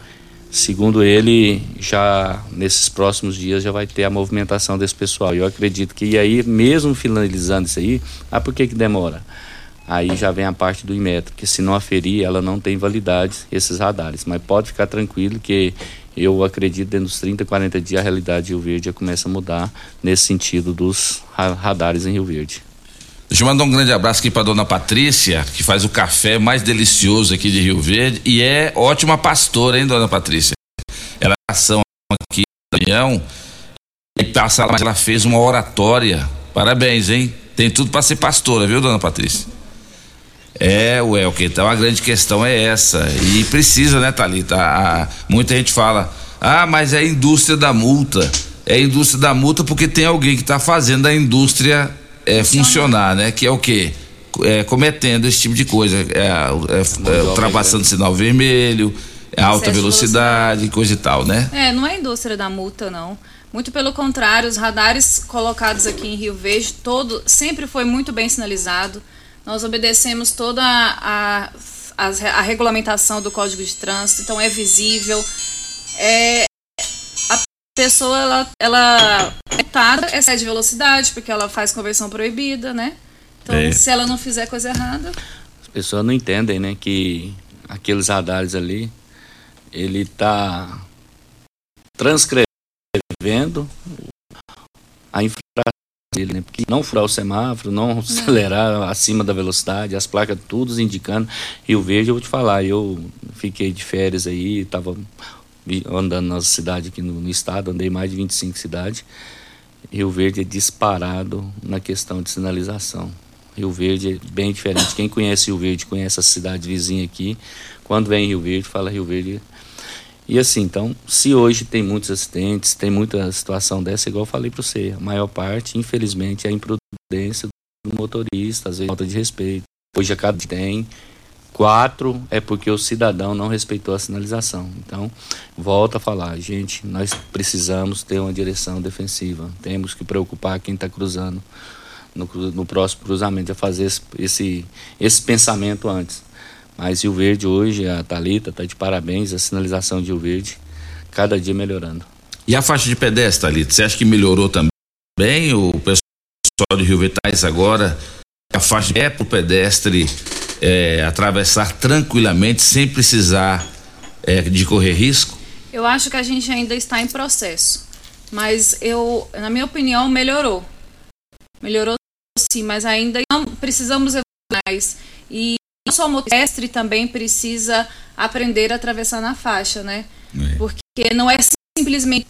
Segundo ele, já nesses próximos dias já vai ter a movimentação desse pessoal. Eu acredito que e aí, mesmo finalizando isso aí, ah, por que que demora? Aí já vem a parte do Inmetro, que se não aferir, ela não tem validade, esses radares. Mas pode ficar tranquilo que eu acredito dentro dos 30, 40 dias a realidade de Rio Verde já começa a mudar nesse sentido dos radares em Rio Verde. Deixa eu mandar um grande abraço aqui para dona Patrícia, que faz o café mais delicioso aqui de Rio Verde e é ótima pastora, hein, dona Patrícia? Ela é ação aqui da União e passa lá, ela fez uma oratória. Parabéns, hein? Tem tudo para ser pastora, viu, dona Patrícia? É, Welker, então a grande questão é essa. E precisa, né, Thalita? A, muita gente fala, ah, mas é a indústria da multa. É a indústria da multa porque tem alguém que está fazendo a indústria é, funcionar, né? Que é o quê? É, cometendo esse tipo de coisa, é, é, é ultrapassando sinal vermelho, é alta velocidade, coisa e tal, né? É, não é indústria da multa, não. Muito pelo contrário, os radares colocados aqui em Rio Verde, todo sempre foi muito bem sinalizado. Nós obedecemos toda a, a, a regulamentação do Código de Trânsito, então é visível. É, pessoa ela, ela é tarda, excede velocidade, porque ela faz conversão proibida, né? Então, é. se ela não fizer coisa errada. As pessoas não entendem, né? Que aqueles radares ali, ele tá transcrevendo a infração dele, né? Porque não furar o semáforo, não acelerar acima da velocidade, as placas todos indicando. E o verde, eu vou te falar, eu fiquei de férias aí, tava andando na cidade aqui no, no, estado, andei mais de 25 cidades. Rio Verde é disparado na questão de sinalização. Rio Verde é bem diferente. Quem conhece Rio Verde, conhece a cidade vizinha aqui. Quando vem em Rio Verde, fala Rio Verde. E assim, então, se hoje tem muitos acidentes, tem muita situação dessa, igual eu falei para você, a maior parte, infelizmente, é a imprudência do motorista, às vezes falta de respeito. Hoje a cada tem quatro é porque o cidadão não respeitou a sinalização. Então, volta a falar, gente, nós precisamos ter uma direção defensiva. Temos que preocupar quem está cruzando no, no, próximo cruzamento, é fazer esse, esse, esse pensamento antes. Mas Rio Verde hoje, a Thalita está de parabéns, a sinalização de Rio Verde, cada dia melhorando. E a faixa de pedestre, Thalita, você acha que melhorou também? O pessoal de Rio Verde traz agora a faixa é para o pedestre é, atravessar tranquilamente, sem precisar é, de correr risco? Eu acho que a gente ainda está em processo. Mas eu, na minha opinião, melhorou. Melhorou sim, mas ainda não precisamos evoluir mais. E não só o motorista também precisa aprender a atravessar na faixa, né? É. Porque não é simplesmente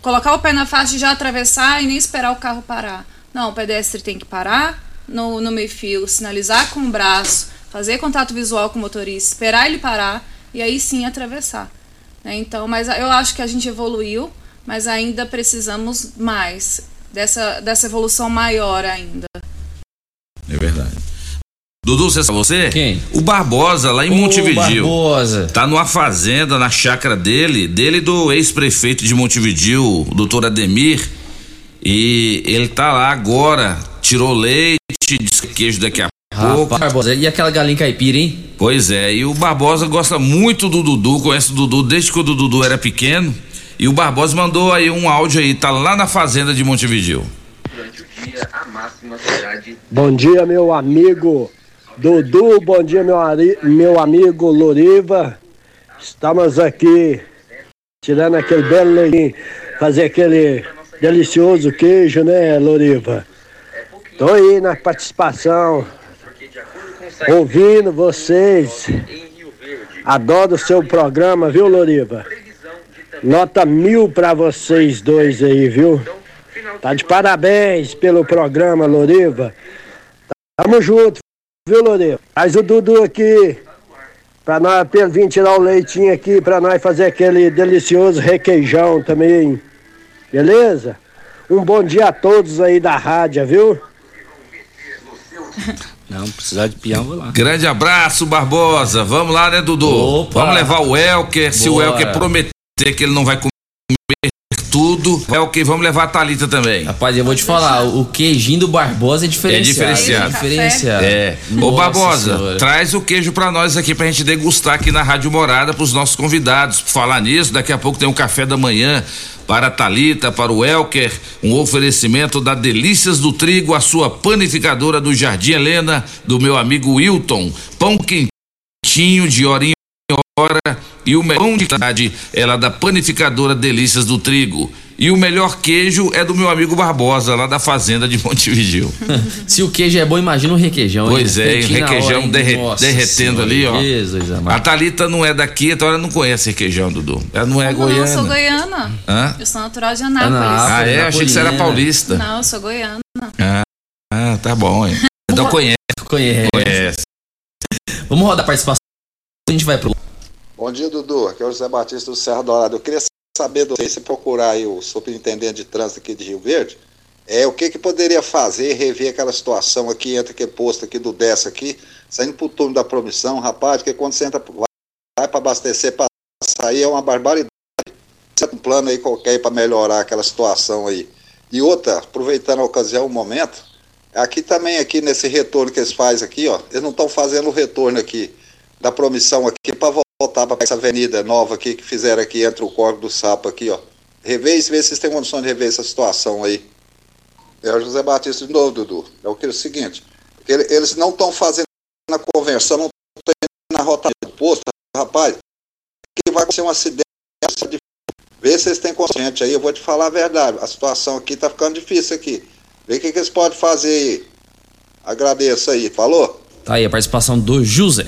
colocar o pé na faixa e já atravessar e nem esperar o carro parar. Não, o pedestre tem que parar no, no meio-fio, sinalizar com o braço, fazer contato visual com o motorista, esperar ele parar e aí sim atravessar. Né? Então, mas eu acho que a gente evoluiu, mas ainda precisamos mais dessa, dessa evolução maior ainda. É verdade. Dudu, você sabe você? Quem? O Barbosa, lá em Ô, Montevidil. Barbosa. Tá numa fazenda, na chácara dele, dele e do ex-prefeito de Montevidil, o doutor Ademir. E ele tá lá agora, tirou leite, disse queijo daqui a pouco. Rapaz, Barbosa, e aquela galinha caipira, hein? Pois é, e o Barbosa gosta muito do Dudu, conhece o Dudu desde que o Dudu era pequeno. E o Barbosa mandou aí um áudio aí, tá lá na fazenda de Montevidil. Bom dia, meu amigo Dudu, bom dia, meu, ari- meu amigo Loriva. Estamos aqui tirando aquele belo leitinho, fazer aquele delicioso queijo, né, Loriva? Tô aí na participação, ouvindo vocês. Adoro o seu programa, viu, Loriva? Nota mil pra vocês dois aí, viu? Tá de parabéns pelo programa, Loriva. Tamo junto, viu, Loriva? Traz o Dudu aqui pra nós, vir tirar o leitinho aqui, pra nós fazer aquele delicioso requeijão também. Beleza? Um bom dia a todos aí da rádio, viu? Não, precisar de peão, vou lá. Grande abraço, Barbosa. Vamos lá, né, Dudu? Opa. Vamos levar o Elker. Se o. Elker prometer que ele não vai comer tudo, Elker, vamos levar a Thalita também. Rapaz, eu vou te falar, o queijinho do Barbosa é É diferenciado. diferenciado. diferenciado. É. Ô Barbosa, Senhora. traz o queijo pra nós aqui pra gente degustar aqui na Rádio Morada pros nossos convidados. Falar nisso, daqui a pouco tem um café da manhã para a Thalita, para o Elker, um oferecimento da Delícias do Trigo, a sua panificadora do Jardim Helena, do meu amigo Wilton. Pão quentinho de hora em hora e o melhor de tarde é lá da panificadora Delícias do Trigo. E o melhor queijo é do meu amigo Barbosa, lá da fazenda de Montevidil. Se o queijo é bom, imagina um requeijão. Pois hein? é, na requeijão hora, derre- Nossa derretendo Senhora, ali, ó. Jesus A. Thalita não é daqui, então ela não conhece requeijão, Dudu. Ela não é Não, goiana. eu sou goiana. Hã? Eu sou natural de Anápolis. Anápolis, Ah, é? Achei que você era paulista. Não, eu sou goiana. Ah, ah, tá bom, hein? Então conhece. Conhece. Conhece. Vamos rodar a participação. A gente vai pro. Bom dia, Dudu. Aqui é o José Batista do Serra Dourada. Eu queria saber do se procurar aí o superintendente de trânsito aqui de Rio Verde, é o que que poderia fazer, rever aquela situação aqui, entre aquele posto aqui do Dessa aqui, saindo pro turno da promissão, rapaz, porque quando você entra, vai, vai para abastecer, para sair é uma barbaridade. Você tem um plano aí qualquer para melhorar aquela situação aí. E outra, aproveitando a ocasião, um momento, aqui também, aqui nesse retorno que eles fazem aqui, ó, eles não estão fazendo o retorno aqui da promissão aqui para voltar para essa avenida nova aqui que fizeram aqui entre o Corpo do Sapo aqui, ó. Rever isso, ver se vocês têm condição de rever essa situação aí. É o José Batista de novo, Dudu. É o que é o seguinte, ele- eles não estão fazendo a conversão, não estão na rota do posto, rapaz, que vai acontecer um acidente. de- Vê se vocês têm consciente aí, eu vou te falar a verdade. A situação aqui tá ficando difícil aqui. Vê o que, que eles podem fazer aí. Agradeço aí. Falou? Tá aí a participação do José.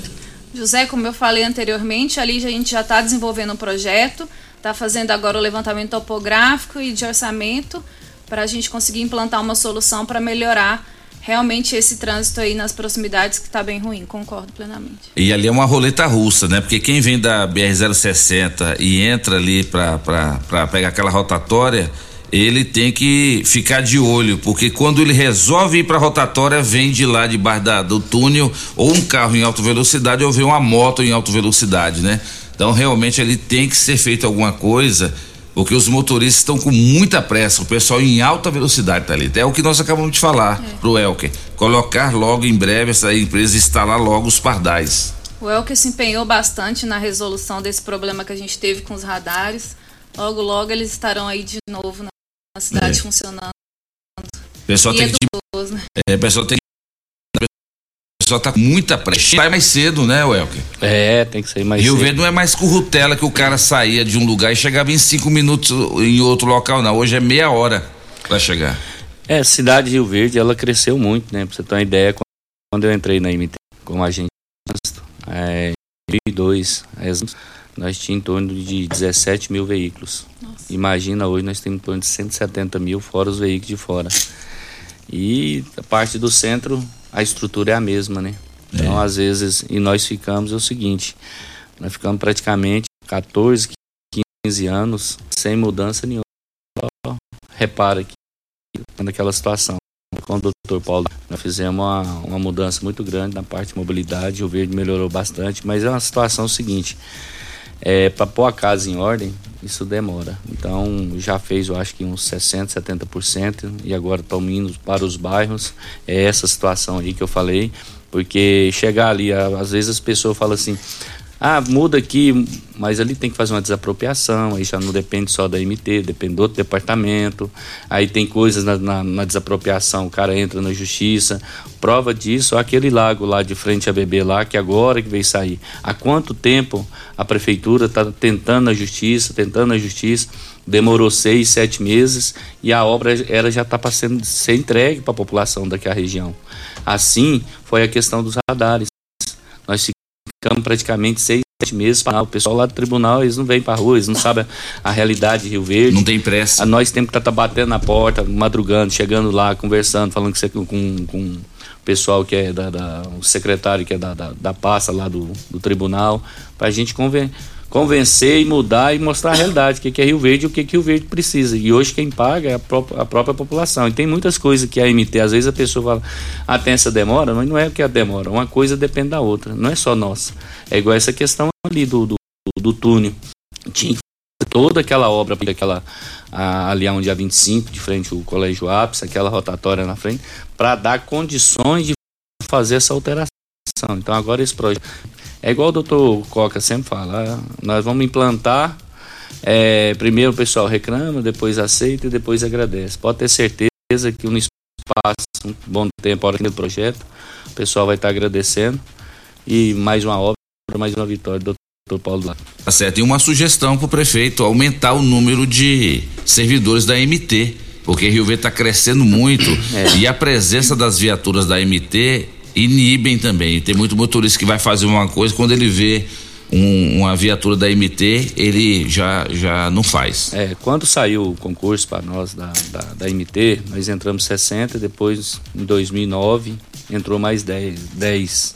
José, como eu falei anteriormente, ali a gente já está desenvolvendo um projeto, está fazendo agora o levantamento topográfico e de orçamento para a gente conseguir implantar uma solução para melhorar realmente esse trânsito aí nas proximidades que está bem ruim, concordo plenamente. E ali é uma roleta russa, né? Porque quem vem da BR-060 e entra ali para pegar aquela rotatória, ele tem que ficar de olho, porque quando ele resolve ir para a rotatória, vem de lá debaixo da, do túnel, ou um carro em alta velocidade, ou vem uma moto em alta velocidade, né? Então realmente ali tem que ser feito alguma coisa porque os motoristas estão com muita pressa, o pessoal em alta velocidade, Thalita. É o que nós acabamos de falar é. pro Elker. Colocar logo em breve essa empresa instalar logo os pardais. O Elker se empenhou bastante na resolução desse problema que a gente teve com os radares. Logo, logo eles estarão aí de novo na cidade é. funcionando. O pessoal e tem é que. Duas, né? É, o pessoal tem pessoal tá com muita pressa. Sai mais cedo, né, Welker? É, tem que sair mais Rio cedo. Rio Verde não é mais currutela que o cara saía de um lugar e chegava em cinco minutos em outro local, não. Hoje é meia hora para chegar. É, a cidade de Rio Verde, ela cresceu muito, né? Pra você ter uma ideia, quando eu entrei na MT como agente é, em 2002, nós tínhamos em torno de 17 mil veículos. Nossa. Imagina, hoje nós temos em torno de 170 mil, fora os veículos de fora. E a parte do centro a estrutura é a mesma, né? Então, é. às vezes, e nós ficamos é o seguinte, nós ficamos praticamente 14, 15 anos sem mudança nenhuma. Só repara que naquela situação. Com o doutor Paulo, nós fizemos uma, uma mudança muito grande na parte de mobilidade, o verde melhorou bastante, mas é uma situação seguinte, é, para pôr a casa em ordem, isso demora. Então já fez, eu acho que uns 60%, 70% e agora estamos indo para os bairros. É essa situação aí que eu falei, porque chegar ali, às vezes as pessoas falam assim: ah, muda aqui, mas ali tem que fazer uma desapropriação, aí já não depende só da MT, depende do outro departamento. Aí tem coisas na, na, na desapropriação, o cara entra na justiça. Prova disso, aquele lago lá de frente a bebê lá, que agora que veio sair. Há quanto tempo a prefeitura está tentando na justiça, tentando na justiça, demorou seis, sete meses e a obra era já está passando ser entregue para a população daquela região. Assim foi a questão dos radares. Nós ficamos praticamente seis, sete meses para o pessoal lá do tribunal, eles não vêm para rua, eles não sabem a, realidade de Rio Verde. Não tem pressa. A nós temos que estar tá, tá batendo na porta, madrugando, chegando lá, conversando, falando que você, com, com o pessoal que é da, da, o secretário que é da, da, da pasta lá do, do tribunal, para a gente convencer convencer e mudar e mostrar a realidade, o que, é Rio Verde e o que, que Rio Verde precisa. E hoje quem paga é a, pró a própria população. E tem muitas coisas que a MT, às vezes a pessoa fala, ah, tem essa demora, mas não é o que é a demora. Uma coisa depende da outra, não é só nossa. É igual essa questão ali do, do, do túnel. Tinha que toda aquela obra, aquela a, ali onde a 25, de frente ao Colégio Ápice, aquela rotatória na frente, para dar condições de fazer essa alteração. Então agora esse projeto é igual o doutor Coca sempre fala, nós vamos implantar, é, primeiro o pessoal reclama, depois aceita e depois agradece. Pode ter certeza que no espaço, um bom tempo, a hora do projeto, o pessoal vai estar agradecendo e mais uma obra, mais uma vitória do doutor Paulo Lá. Tá certo, e uma sugestão para o prefeito, aumentar o número de servidores da MT, porque Rio Verde está crescendo muito é. e a presença das viaturas da MT inibem também. Tem muito motorista que vai fazer uma coisa, quando ele vê um, uma viatura da MT, ele já, já não faz. É, quando saiu o concurso para nós da, da, da, MT, nós entramos 60, depois em 2009 entrou mais 10, 10.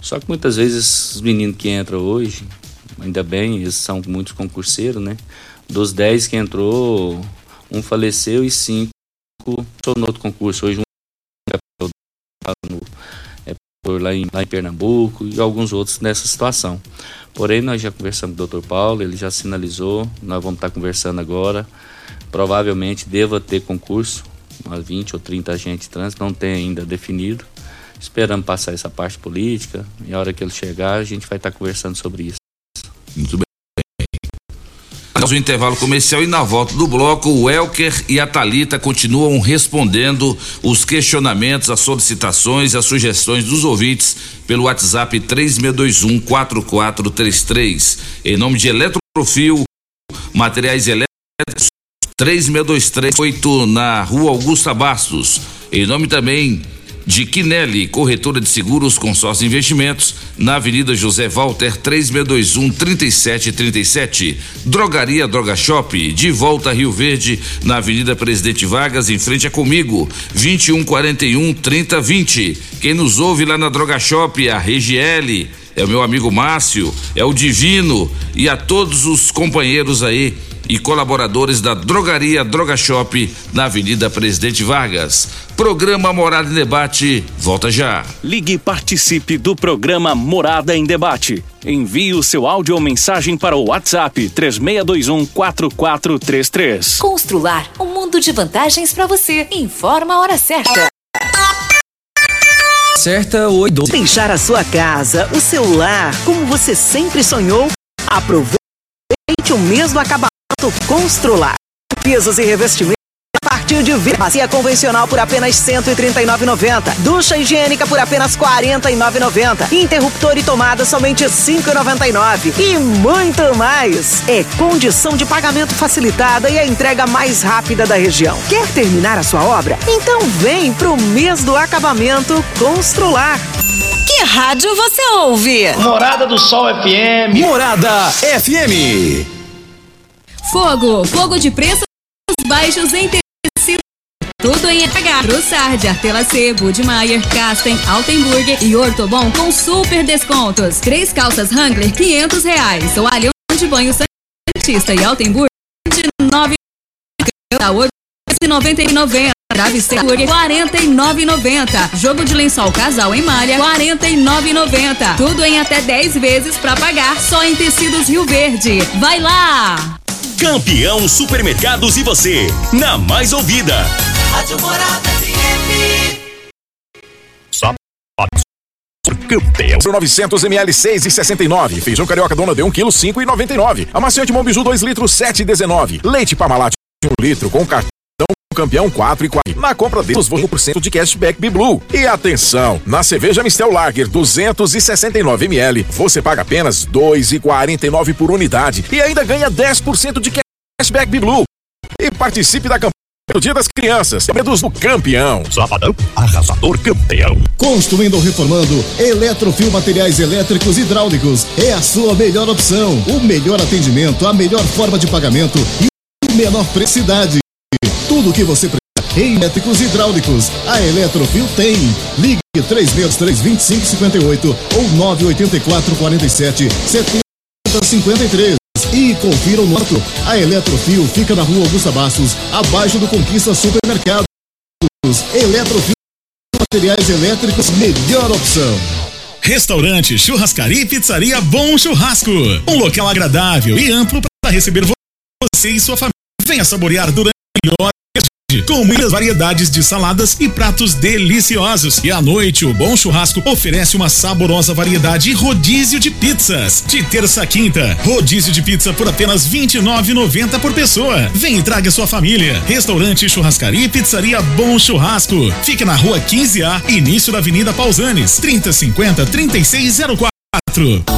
Só que muitas vezes os meninos que entram hoje, ainda bem, eles são muitos concurseiros, né? Dos 10 que entrou, um faleceu e cinco no outro concurso. Hoje um no, por lá em, lá em Pernambuco e alguns outros nessa situação. Porém, nós já conversamos com o Dr. Paulo, ele já sinalizou, nós vamos estar conversando agora. Provavelmente deva ter concurso, umas 20 ou 30 agentes trans, não tem ainda definido. Esperamos passar essa parte política e a hora que ele chegar, a gente vai estar conversando sobre isso. Após o intervalo comercial e na volta do bloco, o Elker e a Talita continuam respondendo os questionamentos, as solicitações e as sugestões dos ouvintes pelo WhatsApp 3621 4433. Em nome de Eletroprofil, materiais elétricos 3623 na Rua Augusta Bastos. Em nome também de Quinelli, corretora de seguros consórcio investimentos, na Avenida José Walter 3621 3737. Drogaria Droga Shop, de volta a Rio Verde, na Avenida Presidente Vargas, em frente a comigo, 2141 3020. Quem nos ouve lá na Droga Shop, a Regiele, é o meu amigo Márcio, é o Divino e a todos os companheiros aí e colaboradores da Drogaria Droga Shop na Avenida Presidente Vargas. Programa Morada em Debate, volta já. Ligue e participe do programa Morada em Debate. Envie o seu áudio ou mensagem para o WhatsApp 3621 4433. Constrular um mundo de vantagens para você. Informa a hora certa. Certa 8. Deixar a sua casa, o seu lar, como você sempre sonhou, aproveite o mês do acabamento Constrular. Pisos e revestimentos a partir de. Bacia convencional por apenas R$ 139,90. Ducha higiênica por apenas R$ 49,90. Interruptor e tomada somente R$ 5,99. E muito mais. É condição de pagamento facilitada e a entrega mais rápida da região. Quer terminar a sua obra? Então vem pro mês do acabamento Constrular. Que rádio você ouve? Morada do Sol FM. Morada FM. Fogo, fogo de preços baixos em tecido. Tudo em H. Artela C, Budmeier, Casten, Altenburg e Ortobon com super descontos. Três calças Wrangler, 500 reais. Toalhão de banho Santista e Altenburg, 29 99,90. Travesseiro 49,90. Jogo de lençol casal em malha 49,90. Tudo em até 10 vezes para pagar só em tecidos Rio Verde. Vai lá! Campeão Supermercados e você, na mais ouvida. Rádio Morada FM. Só Campeão. 900 ml 6,69. Feijão carioca dona de 1 kg 5,99. Amaciante Mombiju 2 litros 7,19. Leite Parmalat 1 litro com cartão campeão 4 e 4. Na compra deles, 1% de cashback Blue. E atenção, na cerveja Mistel Lager 269 ml, você paga apenas 2,49 por unidade e ainda ganha 10% de cashback Blue. E participe da campanha do Dia das Crianças, medos do campeão. Sabadão, arrasador campeão. Construindo ou reformando, Eletrofil Materiais Elétricos e Hidráulicos é a sua melhor opção. O melhor atendimento, a melhor forma de pagamento e o menor preço cidade. Tudo o que você precisa em elétricos hidráulicos. A Eletrofil tem. Ligue 363-2558 ou 984-47-7053. E confira o nosso. A Eletrofil fica na rua Augusta Bastos, abaixo do Conquista Supermercados. Eletrofil Materiais Elétricos, melhor opção. Restaurante, churrascaria e pizzaria Bom Churrasco. Um local agradável e amplo para receber você e sua família. Venha saborear durante melhor com muitas variedades de saladas e pratos deliciosos. E à noite, o Bom Churrasco oferece uma saborosa variedade e rodízio de pizzas. De terça a quinta, rodízio de pizza por apenas R$ 29,90 por pessoa. Vem e traga sua família. Restaurante, churrascaria e pizzaria Bom Churrasco. Fica na rua 15A, início da Avenida Pausanes, 3050 3604.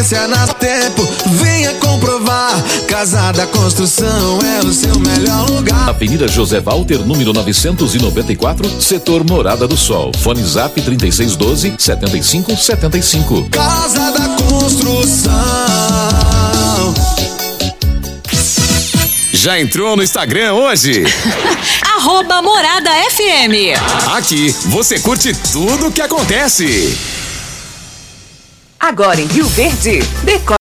Referência na tempo, venha comprovar. Casada Construção é o seu melhor lugar. Avenida José Walter, número 994, setor Morada do Sol. Fone Zap 3612 7575. Casa da Construção. Já entrou no Instagram hoje? Arroba Morada FM. Aqui você curte tudo o que acontece. Agora em Rio Verde, decore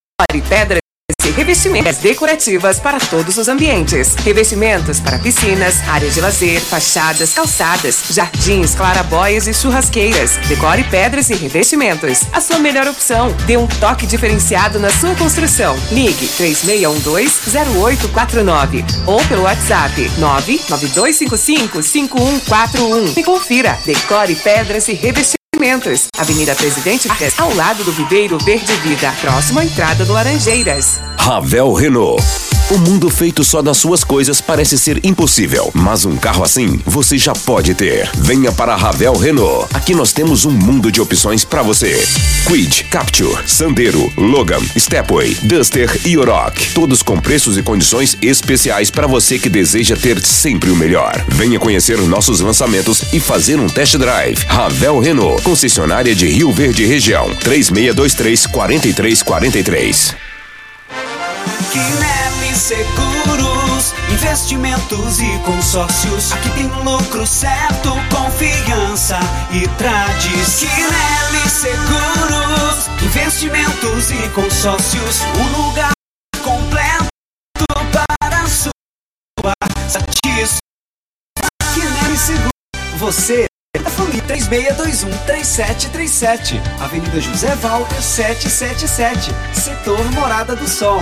pedras e revestimentos decorativas para todos os ambientes. Revestimentos para piscinas, áreas de lazer, fachadas, calçadas, jardins, clarabóias e churrasqueiras. Decore pedras e revestimentos. A sua melhor opção. Dê um toque diferenciado na sua construção. Ligue 3612-0849 ou pelo WhatsApp 99255-5141 e confira. Decore pedras e revestimentos Revestimentos, Avenida Presidente ao lado do Viveiro Verde Vida, próximo à entrada do Laranjeiras. Ravel Renault. O mundo feito só das suas coisas parece ser impossível, mas um carro assim você já pode ter. Venha para a Ravel Renault. Aqui nós temos um mundo de opções para você. Quid, Capture, Sandero, Logan, Stepway, Duster e Oroch. Todos com preços e condições especiais para você que deseja ter sempre o melhor. Venha conhecer nossos lançamentos e fazer um test drive. Ravel Renault, concessionária de Rio Verde Região. 3623 4343. Quinelli Seguros, investimentos e consórcios. Aqui tem lucro certo, confiança e tradição. Quinelli Seguros, investimentos e consórcios. Um lugar completo para sua satisfação. Quinelli Seguros, você da família 3621-3737, Avenida José Walter 777, Setor Morada do Sol.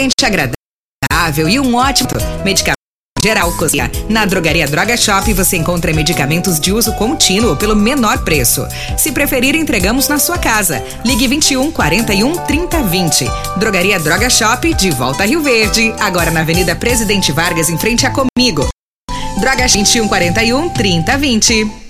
ambiente agradável e um ótimo medicamento geral cozinha. Na Drogaria Droga Shop você encontra medicamentos de uso contínuo pelo menor preço. Se preferir, entregamos na sua casa. Ligue 21 41 30 20. Drogaria Droga Shop, de volta a Rio Verde, agora na Avenida Presidente Vargas, em frente a Comigo. Droga 21 41 30 20.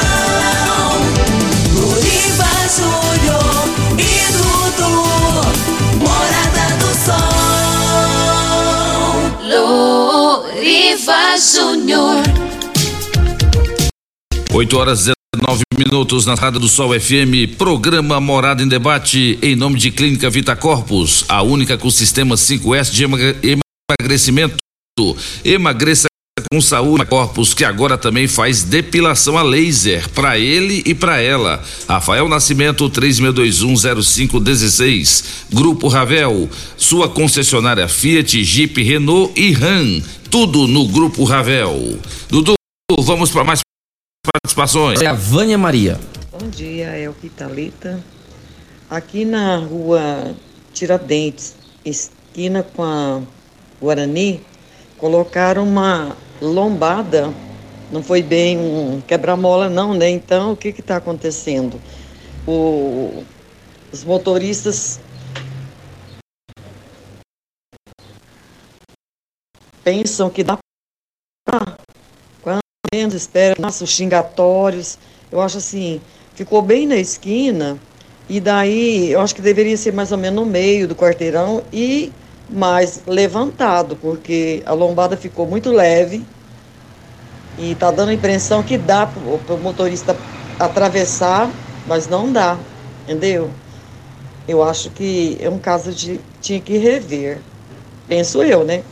Júnior e Dudu Morada do Sol Loriva Júnior. 8 horas e 19 minutos na Rádio do Sol FM, programa Morada em Debate, em nome de Clínica Vita Corpus, a única com sistema 5S de emagre- emagrecimento. Emagreça com saúde Corpus, que agora também faz depilação a laser para ele e para ela. Rafael Nascimento 36210516. Grupo Ravel, sua concessionária Fiat, Jeep, Renault e Ram. Tudo no Grupo Ravel. Dudu, vamos para mais participações. É a Vânia Maria. Bom dia, é o Pitalita. Aqui na rua Tiradentes, esquina com a Guarani, colocaram uma lombada. Não foi bem um quebra-mola, não, né? Então, o que está acontecendo? O- os motoristas pensam que dá pra quando menos espera, nossa, os xingatórios. Eu acho assim, ficou bem na esquina, e daí eu acho que deveria ser mais ou menos no meio do quarteirão e mais levantado, porque a lombada ficou muito leve e tá dando a impressão que dá para o motorista atravessar, mas não dá, entendeu? Eu acho que é um caso de tinha que rever. Penso eu, né?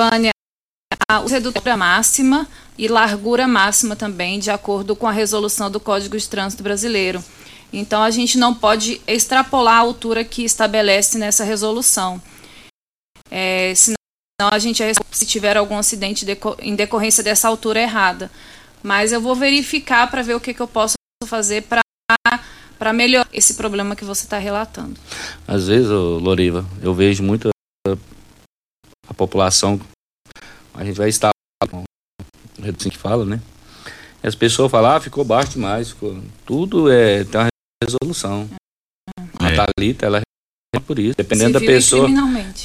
Vânia, a redutora máxima e largura máxima também, de acordo com a resolução do Código de Trânsito Brasileiro. Então, a gente não pode extrapolar a altura que estabelece nessa resolução. É, senão, a gente, se tiver algum acidente em decorrência dessa altura errada. Mas eu vou verificar para ver o que, que eu posso fazer para para melhorar esse problema que você está relatando. Às vezes, Loriva, eu vejo muito a, a população, a gente vai estar com assim que fala, né? E as pessoas falam, ah, ficou baixo demais, ficou... tudo é tem uma resolução. A Thalita, ela é por isso, dependendo da pessoa.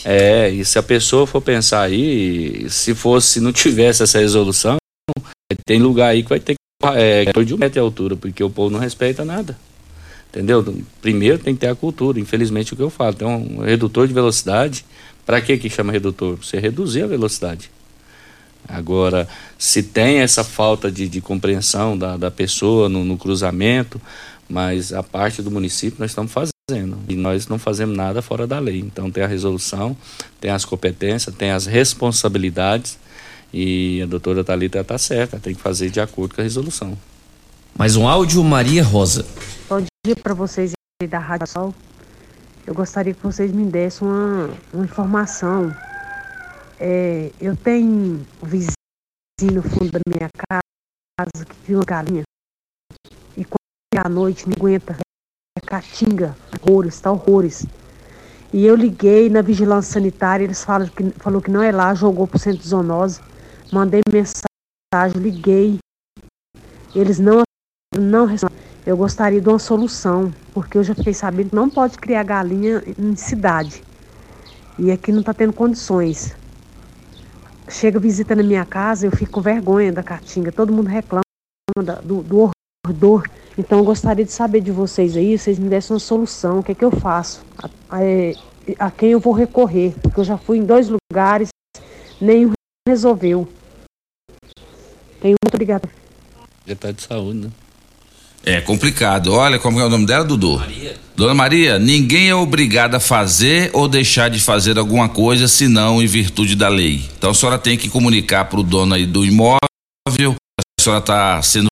É, e se a pessoa for pensar aí, se fosse, não tivesse essa resolução, tem lugar aí que vai ter que é, de um metro de altura, porque o povo não respeita nada. Entendeu? Primeiro tem que ter a cultura, infelizmente o que eu falo, tem um redutor de velocidade. Para que que chama redutor? Você reduzir a velocidade. Agora, se tem essa falta de, de compreensão da, da pessoa no, no cruzamento, mas a parte do município nós estamos fazendo e nós não fazemos nada fora da lei. Então tem a resolução, tem as competências, tem as responsabilidades e a doutora Thalita está certa, tem que fazer de acordo com a resolução. Mais um áudio, Maria Rosa. Bom dia para vocês aí da Rádio Sol. Eu gostaria que vocês me dessem uma, uma informação. É, eu tenho um vizinho no fundo da minha casa que viu uma galinha à noite não aguenta, é caatinga, horrores, tá horrores. E eu liguei na vigilância sanitária, eles falam que, falou que não é lá, jogou pro centro de zoonose. Mandei mensagem, liguei. Eles não não respondem. Eu gostaria de uma solução, porque eu já fiquei sabendo que não pode criar galinha em cidade. E aqui não está tendo condições. Chega visita na minha casa, eu fico com vergonha da caatinga. Todo mundo reclama do, do horror. Então eu gostaria de saber de vocês aí, vocês me dessem uma solução. O que é que eu faço? A, a- a quem eu vou recorrer? Porque eu já fui em dois lugares, nenhum resolveu. Tenho muito obrigada. Já tá de saúde, né? É complicado. Olha como é o nome dela, Dudu? Maria. Dona Maria, ninguém é obrigado a fazer ou deixar de fazer alguma coisa senão em virtude da lei. Então a senhora tem que comunicar para o dono aí do imóvel. A senhora está sendo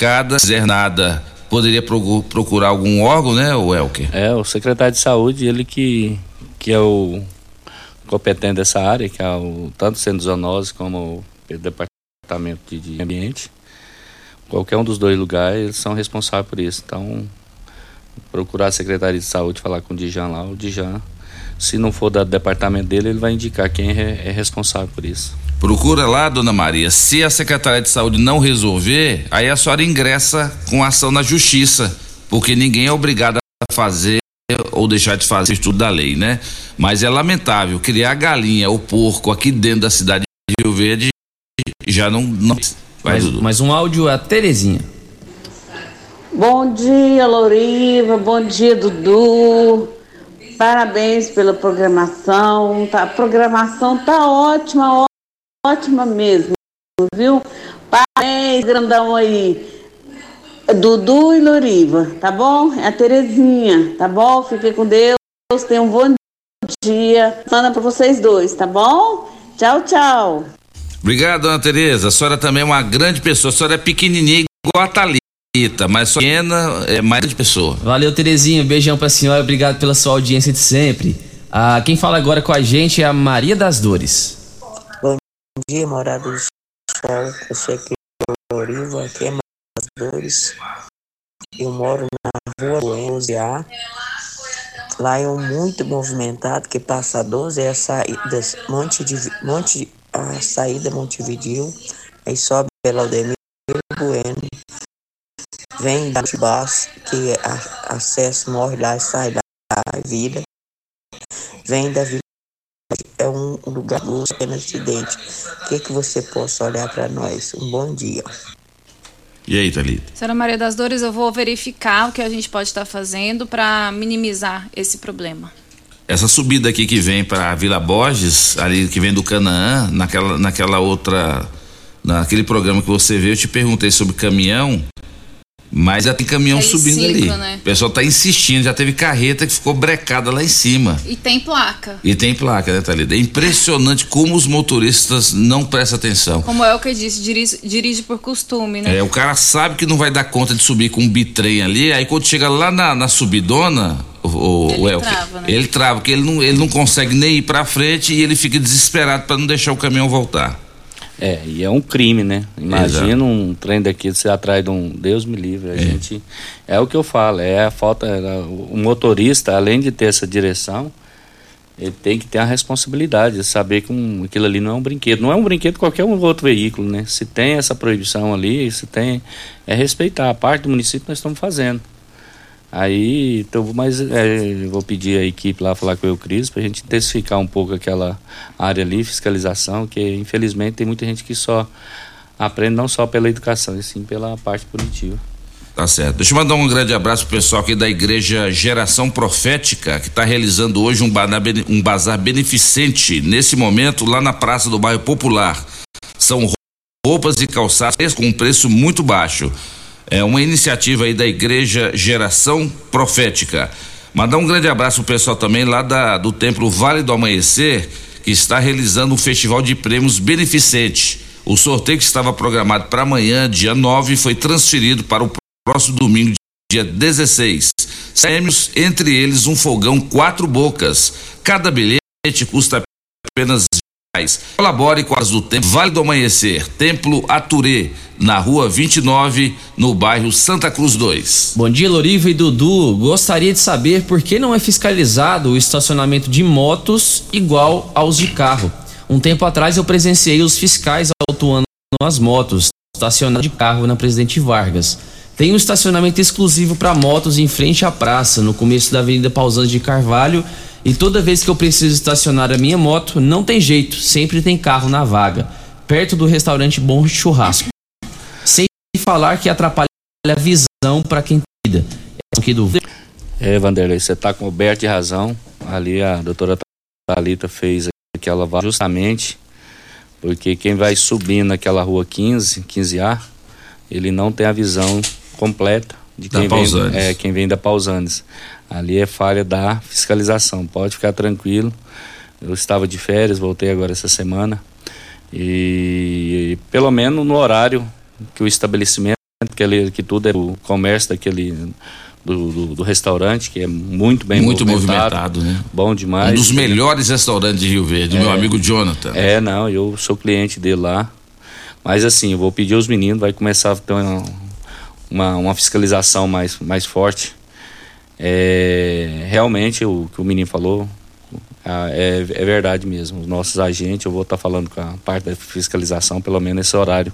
publicada, se fizer nada, poderia procu- procurar algum órgão, né, o Elker? É, o secretário de saúde, ele que, que é o competente dessa área, que é o, tanto o centro de zoonose como o departamento de, de ambiente. Qualquer um dos dois lugares, eles são responsáveis por isso. Então, procurar a secretaria de saúde, falar com o Dijan lá, o Dijan, se não for do departamento dele, ele vai indicar quem é, é responsável por isso. Procura lá, dona Maria. Se a Secretaria de Saúde não resolver, aí a senhora ingressa com ação na justiça, porque ninguém é obrigado a fazer ou deixar de fazer estudo da lei, né? Mas é lamentável criar galinha ou porco aqui dentro da cidade de Rio Verde já não. não... Vai, mais, Dudu. mais um áudio, a Terezinha. Bom dia, Loriva. Bom dia, Dudu. Parabéns pela programação. Tá, a programação tá ótima, ótima mesmo, viu? Parabéns, grandão aí. Dudu e Loriva, tá bom? É a Terezinha, tá bom? Fiquem com Deus. Tenham um bom dia. Manda pra vocês dois, tá bom? Tchau, tchau. Obrigado, dona Tereza. A senhora também é uma grande pessoa. A senhora é pequenininha igual a Thalita, mas só pequena é mais de pessoa. Valeu, Terezinha. Beijão pra senhora. Obrigado pela sua audiência de sempre. Ah, quem fala agora com a gente é a Maria das Dores. Bom dia, morada do sol. Eu sou aqui em Oriva, aqui é das Dores. Eu moro na rua Buenos A. Lá é um muito movimentado, que passa a 12, é a saída Monte de, Monte, a saída Montevidil, aí sobe pela Aldemir Bueno, vem da Baixo, que é a, acesso, morre lá e sai da vida, vem da Vila é um lugar do pequeno acidente. O que, que você possa olhar para nós? Um bom dia. E aí, Thalita? Senhora Maria das Dores, eu vou verificar o que a gente pode estar fazendo para minimizar esse problema. Essa subida aqui que vem para Vila Borges, ali que vem do Canaã, naquela, naquela outra. Naquele programa que você viu, eu te perguntei sobre caminhão, mas já tem caminhão É subindo ali. né? O pessoal tá insistindo, já teve carreta que ficou brecada lá em cima. E tem placa. E tem placa, né, Thalita? É impressionante como os motoristas não prestam atenção. Como é o que disse, dirige, dirige por costume, né? É, o cara sabe que não vai dar conta de subir com um bitrem ali, aí quando chega lá na, na subidona, o, Ele o trava, né? ele trava, porque ele não, ele não consegue nem ir pra frente e ele fica desesperado para não deixar o caminhão voltar. É, e é um crime, né? Imagina Exato. um trem daqui você atrás de um. Deus me livre. A é. gente. É o que eu falo, é a falta. O motorista, além de ter essa direção, ele tem que ter a responsabilidade de saber que um, aquilo ali não é um brinquedo. Não é um brinquedo qualquer um outro veículo, né? Se tem essa proibição ali, se tem. É respeitar. A parte do município nós estamos fazendo. Aí, então, mas é, vou pedir a equipe lá falar com o Cris para a gente intensificar um pouco aquela área ali, fiscalização, que infelizmente tem muita gente que só aprende não só pela educação, e sim pela parte punitiva. Tá certo. Deixa eu mandar um grande abraço pro pessoal aqui da Igreja Geração Profética, que está realizando hoje um, um bazar beneficente nesse momento lá na Praça do Bairro Popular. São roupas e calçados com um preço muito baixo. É uma iniciativa aí da Igreja Geração Profética. Mandar um grande abraço pro pessoal também lá da, do Templo Vale do Amanhecer, que está realizando um festival de prêmios beneficente. O sorteio que estava programado para amanhã, dia 9, foi transferido para o próximo domingo, dia 16. Prêmios, entre eles um fogão quatro bocas. Cada bilhete custa apenas. Colabore com as do Templo Vale do Amanhecer, Templo Aturê, na rua 29, no bairro Santa Cruz 2. Bom dia, Loriva e Dudu. Gostaria de saber por que não é fiscalizado o estacionamento de motos igual aos de carro. Um tempo atrás eu presenciei os fiscais autuando as motos estacionadas de carro na Presidente Vargas. Tem um estacionamento exclusivo para motos em frente à praça, no começo da Avenida Pausanias de Carvalho e toda vez que eu preciso estacionar a minha moto, não tem jeito, sempre tem carro na vaga, perto do restaurante Bom Churrasco. Sem falar que atrapalha a visão para quem cuida. É, Vanderlei, você está coberto de razão. Ali a doutora Thalita fez aquela vaga justamente porque quem vai subir naquela rua 15, 15A, ele não tem a visão completa de quem, vem, é, quem vem da Pausanes. Ali é falha da fiscalização. Pode ficar tranquilo. Eu estava de férias, voltei agora essa semana. E, e pelo menos no horário que o estabelecimento, que, ali, que tudo é o comércio daquele. Do, do, do, restaurante, que é muito bem muito movimentado, movimentado, né? Bom demais. Um dos melhores restaurantes de Rio Verde, é, meu amigo Jonathan. É, não, eu sou cliente dele lá. Mas assim, eu vou pedir aos meninos, vai começar a ter uma, uma, uma fiscalização mais, mais forte é, realmente o que o menino falou é, é, verdade mesmo. Os nossos agentes, eu vou estar tá falando com a parte da fiscalização, pelo menos nesse horário,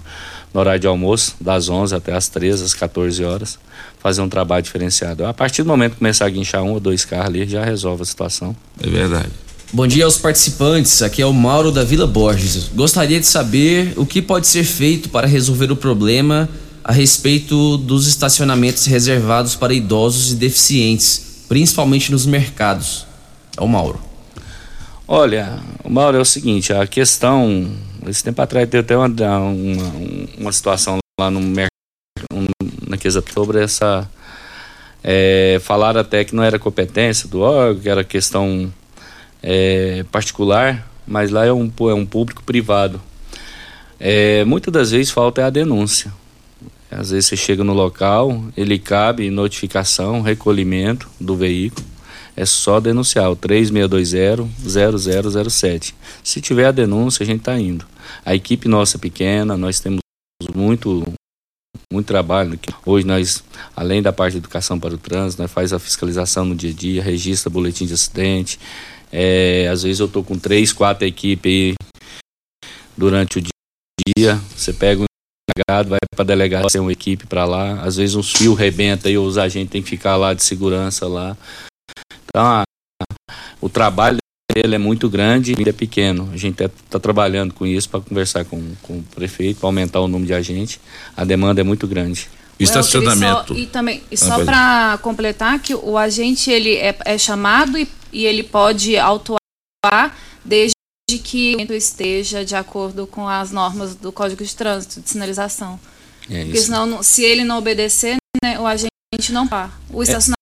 no horário de almoço, das 11 até as 13, às 14 horas, fazer um trabalho diferenciado. A partir do momento que começar a guinchar um ou dois carros ali, já resolve a situação. É verdade. Bom dia aos participantes, aqui é o Mauro da Vila Borges. Gostaria de saber o que pode ser feito para resolver o problema a respeito dos estacionamentos reservados para idosos e deficientes, principalmente nos mercados. É o Mauro. Olha, o Mauro é o seguinte, a questão, esse tempo atrás teve até uma, uma, uma situação lá no mercado, na questão sobre essa, é, falaram até que não era competência do órgão, que era questão é, particular, mas lá é um, é um público privado. É, muitas das vezes falta é a denúncia. Às vezes você chega no local, ele cabe notificação, recolhimento do veículo. É só denunciar o 3620-0007. Se tiver a denúncia, a gente está indo. A equipe nossa é pequena, nós temos muito muito trabalho. Hoje nós, além da parte de educação para o trânsito, nós faz a fiscalização no dia a dia, registra boletim de acidente. É, às vezes eu tô com três, quatro equipes aí durante o dia. Você pega delegado, vai para delegado, tem uma equipe para lá. Às vezes uns fios rebenta e os agentes têm que ficar lá de segurança lá. Então, a, o trabalho dele é muito grande e é pequeno. A gente está trabalhando com isso para conversar com, com o prefeito, para aumentar o número de agentes. A demanda é muito grande. Estacionamento. Só, e também, e só ah, para completar, que o agente ele é, é chamado e, e ele pode autuar desde de que o esteja de acordo com as normas do Código de Trânsito, de sinalização. É Porque senão, se ele não obedecer, né, o agente não pá. O estacionamento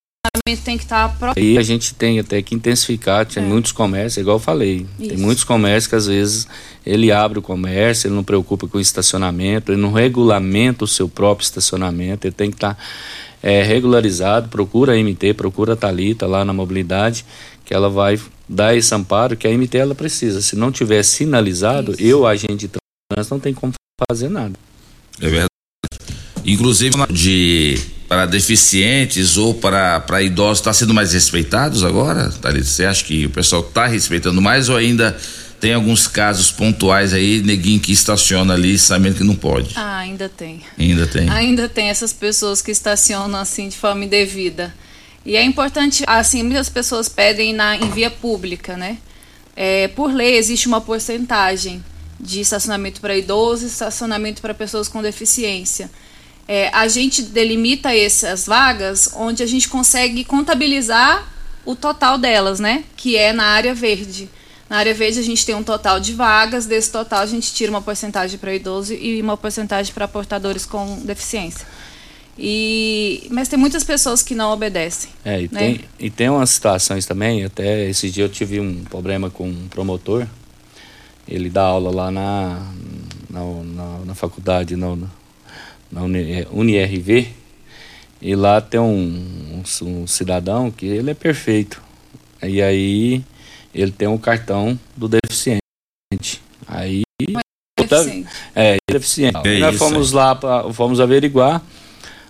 é. tem que estar tá próprio. E a gente tem até que intensificar, tem é. muitos comércios, igual eu falei, Isso. tem muitos comércios que às vezes ele abre o comércio, ele não preocupa com o estacionamento, ele não regulamenta o seu próprio estacionamento, ele tem que estar tá, é, regularizado, procura a MT, procura a Thalita lá na mobilidade, que ela vai dar esse amparo que a MT ela precisa. Se não tiver sinalizado, Isso. eu, agente de não tem como fazer nada. É verdade. Inclusive de para deficientes ou para, para idosos está sendo mais respeitados agora, Thalita? Você acha que o pessoal está respeitando mais ou ainda tem alguns casos pontuais aí, neguinho que estaciona ali sabendo que não pode? Ah, ainda tem. Ainda tem. Ainda tem essas pessoas que estacionam assim de forma indevida. E é importante, assim, muitas pessoas pedem na, em via pública, né? É, por lei existe uma porcentagem de estacionamento para idosos e estacionamento para pessoas com deficiência. É, a gente delimita essas vagas onde a gente consegue contabilizar o total delas, né? Que é na área verde. Na área verde a gente tem um total de vagas, desse total a gente tira uma porcentagem para idoso e uma porcentagem para portadores com deficiência. E, mas tem muitas pessoas que não obedecem. É, e, né? tem, e tem umas situações também, até esse dia eu tive um problema com um promotor, ele dá aula lá na, na, na, na faculdade, na, na UniRV, e lá tem um, um, um cidadão que ele é perfeito. E aí ele tem um cartão do deficiente. Aí. deficiente. É, ele é deficiente. É Nós fomos lá, pra, fomos averiguar.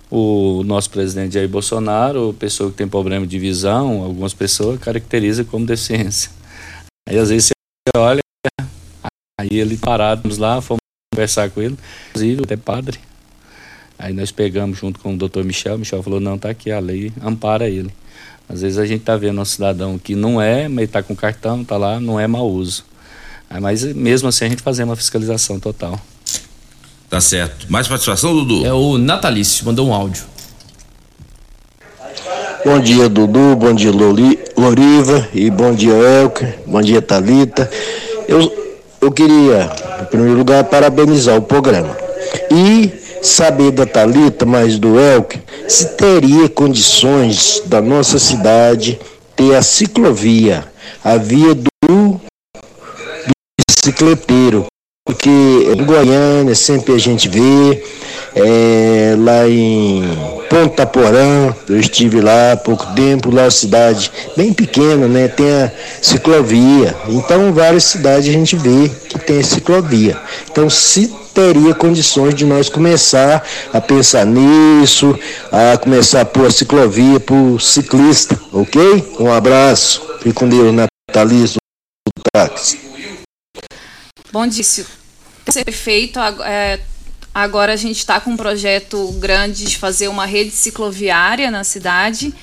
O nosso presidente Jair Bolsonaro, pessoa que tem problema de visão, algumas pessoas caracteriza como deficiência. Aí às vezes você olha, aí ele parado lá, fomos conversar com ele, inclusive até padre. Aí nós pegamos junto com o doutor Michel, Michel falou, não, tá aqui, a lei ampara ele. Às vezes a gente tá vendo um cidadão que não é, mas tá com cartão, tá lá, não é mau uso. Mas mesmo assim a gente fazer uma fiscalização total. Tá certo. Mais participação, Dudu? É o Natalício, mandou um áudio. Bom dia, Dudu. Bom dia, Loli, Loriva. E bom dia, Elker. Bom dia, Talita. Eu, eu queria, em primeiro lugar, parabenizar o programa. E saber da Talita, mais do Elker, se teria condições da nossa cidade ter a ciclovia, a via do, do bicicleteiro. Porque em Goiânia sempre a gente vê, é, lá em Ponta Porã, eu estive lá há pouco tempo, lá é uma cidade bem pequena, né? Tem a ciclovia. Então várias cidades a gente vê que tem ciclovia. Então se teria condições de nós começar a pensar nisso, a começar a pôr a ciclovia para o ciclista, ok? Um abraço, fique com Deus, Natalício do táxi. Bom dia. Ser feito, é, agora a gente está com um projeto grande de fazer uma rede cicloviária na cidade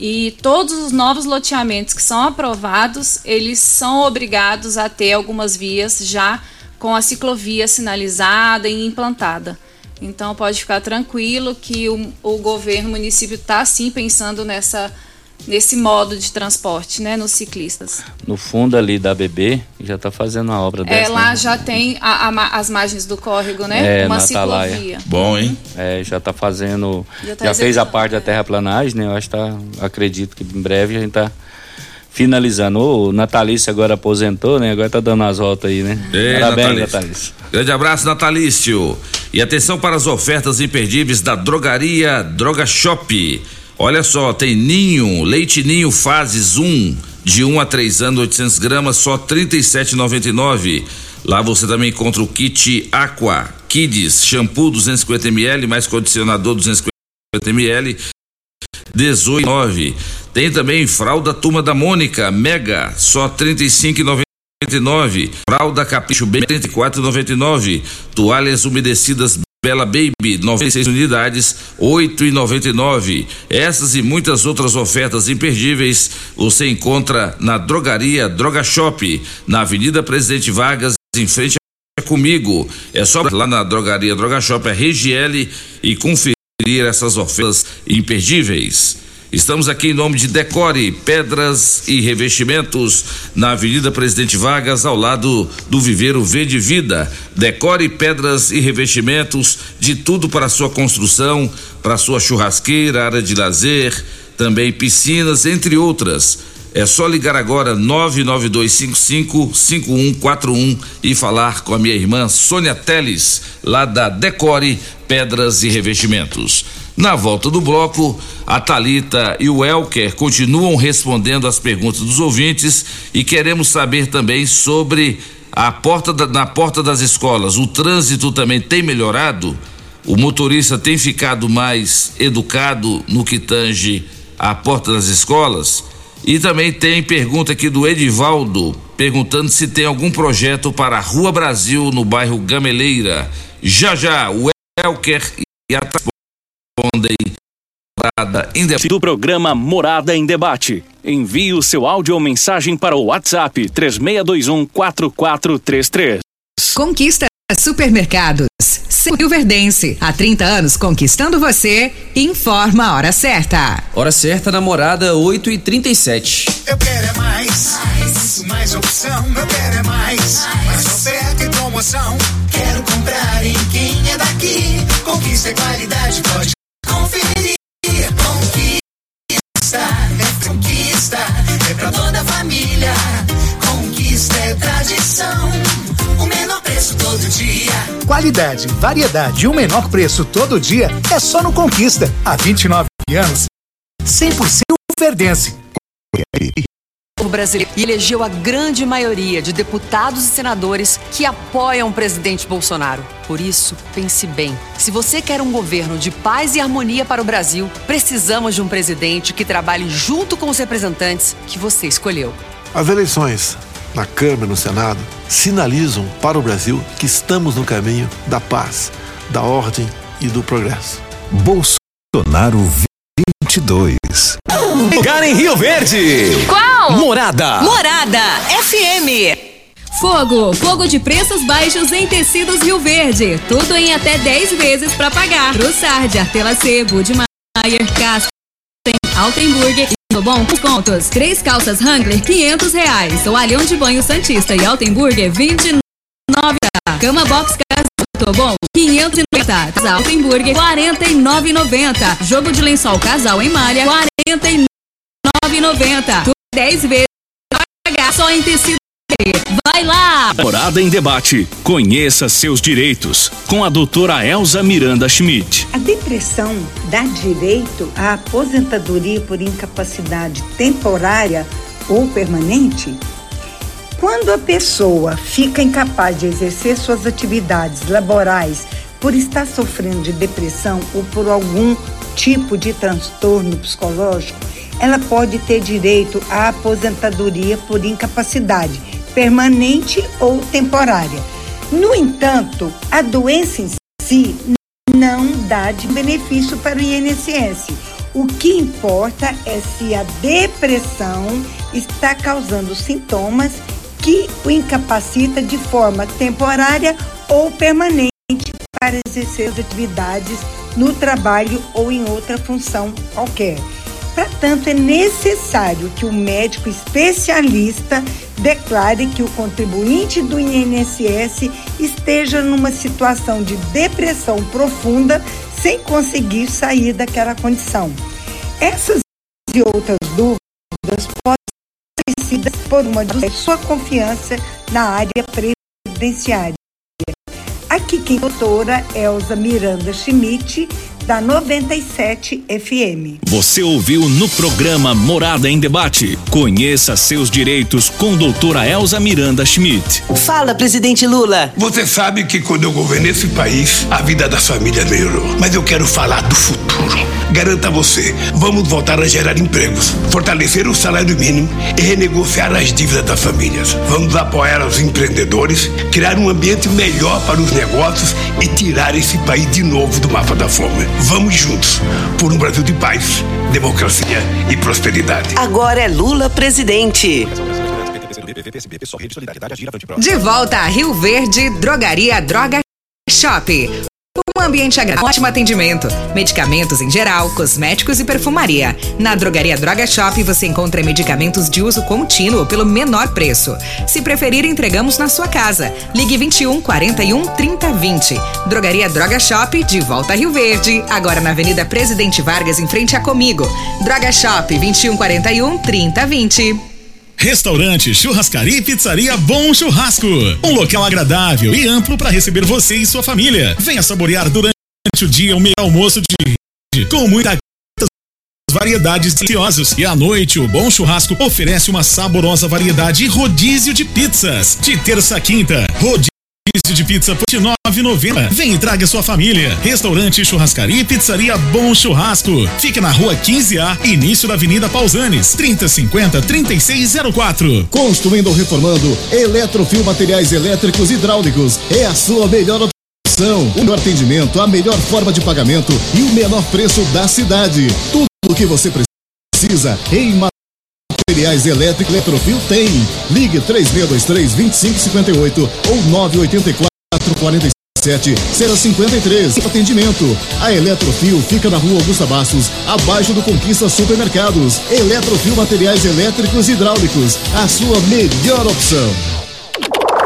e todos os novos loteamentos que são aprovados, eles são obrigados a ter algumas vias já com a ciclovia sinalizada e implantada. Então pode ficar tranquilo que o, o governo, o município está sim pensando nessa nesse modo de transporte, né, nos ciclistas. No fundo ali da BB já está fazendo uma obra É, dessa. lá né? já tem a- a as margens do córrego, né? É, Uma ciclovia. Bom, hein? É, já está fazendo. Já Já, tá fez a parte da terraplanagem, né? Eu acho que tá. Acredito que em breve a gente está finalizando. O Natalício agora aposentou, né? Agora tá dando as voltas aí, né? Ei, Parabéns, Natalício. Natalício. Grande abraço, Natalício. E atenção para as ofertas imperdíveis da Drogaria Droga Shop. Olha só, tem ninho, leite ninho fases 1, de 1 a 3 anos, 800 gramas, só R$ 37,99. Lá você também encontra o kit Aqua Kids, shampoo 250 ml, mais condicionador 250 ml, 18,9. Tem também fralda Turma da Mônica, Mega, só 35,99. Fralda Capricho Baby, 34,99. Toalhas umedecidas Bela Baby, 96 unidades, 8,99. Essas e muitas outras ofertas imperdíveis você encontra na Drogaria Droga Shop, na Avenida Presidente Vargas, em frente a comigo. É só lá na Drogaria Droga Shop, a Regiele e conferir essas ofertas imperdíveis. Estamos aqui em nome de Decore, pedras e revestimentos, na Avenida Presidente Vargas, ao lado do Viveiro Verde Vida. Decore, pedras e revestimentos, de tudo para sua construção, para sua churrasqueira, área de lazer, também piscinas, entre outras. É só ligar agora 992555141 e falar com a minha irmã Sônia Teles, lá da Decore Pedras e Revestimentos. Na volta do bloco, a Talita e o Elker continuam respondendo às perguntas dos ouvintes e queremos saber também sobre a porta da, na porta das escolas, o trânsito também tem melhorado? O motorista tem ficado mais educado no que tange a porta das escolas? E também tem pergunta aqui do Edivaldo, perguntando se tem algum projeto para a Rua Brasil no bairro Gameleira. Já já, o Elker e a respondem Morada em Debate. Do programa Morada em Debate. Envie o seu áudio ou mensagem para o WhatsApp 3621 4433. Conquista Supermercados. Rio Verdense. Há 30 anos conquistando você. Informa a hora certa. Hora certa, namorada 8 e 37 Eu quero é mais. Mais, mais opção. Eu quero é mais. Mais oferta e promoção. Quero comprar em quem é daqui. Conquista é qualidade, pode conferir. Conquista é conquista. É pra toda a família. Conquista é tradição. O menor preço todo dia. Qualidade, variedade e o menor preço todo dia é só no Conquista. Há 29 anos, 100% verdense. O brasileiro e elegeu a grande maioria de deputados e senadores que apoiam o presidente Bolsonaro. Por isso, pense bem. Se você quer um governo de paz e harmonia para o Brasil, precisamos de um presidente que trabalhe junto com os representantes que você escolheu. As eleições na Câmara e no Senado sinalizam para o Brasil que estamos no caminho da paz, da ordem e do progresso. Bolsonaro 22. Lugar em Rio Verde. Qual? Morada. Morada FM. Fogo, fogo de preços baixos em tecidos Rio Verde. Tudo em até 10 vezes para pagar. Trussard, Artela C, Budmeier, Casca, Altenburger e Bom com contos. Três calças Wrangler, 500 reais. Toalhão de banho Santista e Altenburger, 29 Cama Box Casal Bom, 590. Casal Altenburger, 49,90. Jogo de lençol casal em malha, 49,90. Tudo 10 vezes só em tecido. Vai lá! Morada em Debate. Conheça seus direitos. Com a doutora Elza Miranda Schmidt. A depressão dá direito à aposentadoria por incapacidade temporária ou permanente? Quando a pessoa fica incapaz de exercer suas atividades laborais por estar sofrendo de depressão ou por algum tipo de transtorno psicológico, ela pode ter direito à aposentadoria por incapacidade permanente ou temporária. No entanto, a doença em si não dá de benefício para o INSS. O que importa é se a depressão está causando sintomas que o incapacita de forma temporária ou permanente para exercer as atividades no trabalho ou em outra função qualquer. Portanto, é necessário que o médico especialista declare que o contribuinte do INSS esteja numa situação de depressão profunda sem conseguir sair daquela condição. Essas e outras dúvidas podem por uma de sua confiança na área previdenciária. Aqui quem é a doutora Elza Miranda Schmidt, da 97 FM. Você ouviu no programa Morada em Debate. Conheça seus direitos com doutora Elza Miranda Schmidt. Fala, presidente Lula. Você sabe que quando eu governei esse país, a vida das famílias melhorou. Mas eu quero falar do futuro. Garanta você, vamos voltar a gerar empregos, fortalecer o salário mínimo e renegociar as dívidas das famílias. Vamos apoiar os empreendedores, criar um ambiente melhor para os negócios e tirar esse país de novo do mapa da fome. Vamos juntos por um Brasil de paz, democracia e prosperidade. Agora é Lula presidente. De volta a Rio Verde, Drogaria Droga Shop. Um ambiente agradável, ótimo atendimento, medicamentos em geral, cosméticos e perfumaria. Na Drogaria Droga Shop você encontra medicamentos de uso contínuo pelo menor preço. Se preferir, entregamos na sua casa. Ligue 21 41 30 20. Drogaria Droga Shop, de volta a Rio Verde. Agora na Avenida Presidente Vargas, em frente a Comigo. Droga Shop 21 41 30 20. Restaurante, churrascaria e pizzaria Bom Churrasco. Um local agradável e amplo para receber você e sua família. Venha saborear durante o dia o melhor almoço de com muita variedades deliciosos. E à noite, o Bom Churrasco oferece uma saborosa variedade e rodízio de pizzas. De terça a quinta, rodízio de pizza por R$ 9,90. Vem e traga sua família. Restaurante, churrascaria e pizzaria Bom Churrasco. Fica na rua 15A, início da Avenida Pausanes, 3050 3604. Construindo ou reformando, Eletrofil Materiais Elétricos Hidráulicos é a sua melhor opção. O melhor atendimento, a melhor forma de pagamento e o menor preço da cidade. Tudo o que você precisa em materiais elétricos Eletrofil tem. Ligue 3623 2558 ou 984 47 053. Atendimento. A Eletrofil fica na rua Augusta Bastos, abaixo do Conquista Supermercados. Eletrofil Materiais Elétricos e Hidráulicos, a sua melhor opção.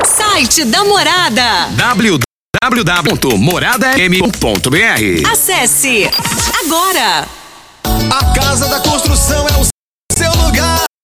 Site da Morada. www.moradafm.br Acesse agora. A Casa da Construção é o seu lugar.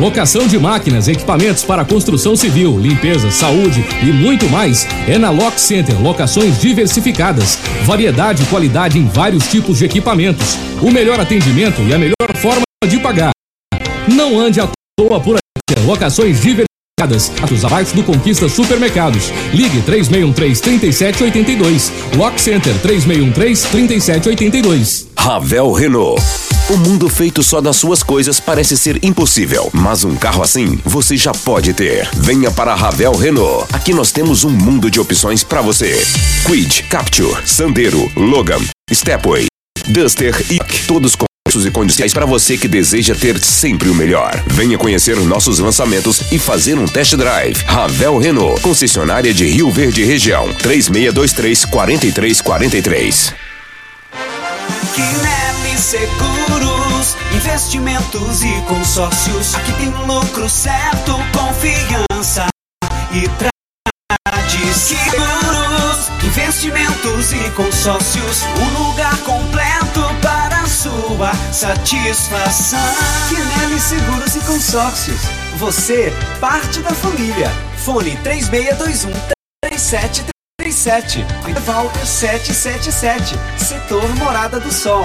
Locação de máquinas, equipamentos para construção civil, limpeza, saúde e muito mais é na Lock Center. Locações diversificadas, variedade e qualidade em vários tipos de equipamentos, o melhor atendimento e a melhor forma de pagar. Não ande à toa por aqui. Locações diversificadas, atos abaixo do Conquista Supermercados. Ligue 3613-3782. Lock Center 3613-3782. Ravel Renault. O mundo feito só das suas coisas parece ser impossível, mas um carro assim você já pode ter. Venha para a Ravel Renault. Aqui nós temos um mundo de opções para você. Quid, Capture, Sandero, Logan, Stepway, Duster e todos com preços e condições para você que deseja ter sempre o melhor. Venha conhecer nossos lançamentos e fazer um test drive. Ravel Renault, concessionária de Rio Verde Região, 3623 4343. Quinelli Seguros, investimentos e consórcios. Aqui tem lucro certo, confiança e trade seguros, investimentos e consórcios. Um lugar completo para sua satisfação. Quinelli Seguros e Consórcios. Você, parte da família. Fone 3621 3737. Walter 777. Setor Morada do Sol.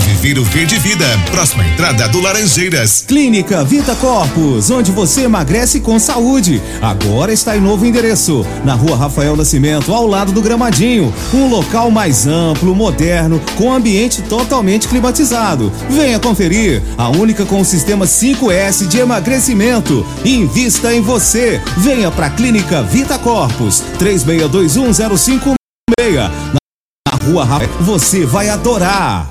Viveiro Verde Vida. Próxima entrada do Laranjeiras. Clínica Vita Corpus, onde você emagrece com saúde. Agora está em novo endereço, na rua Rafael Nascimento, ao lado do Gramadinho. Um local mais amplo, moderno, com ambiente totalmente climatizado. Venha conferir, a única com o sistema 5S de emagrecimento. Invista em você. Venha para a Clínica Vita Corpus, 36210566. Na rua Rafael, você vai adorar.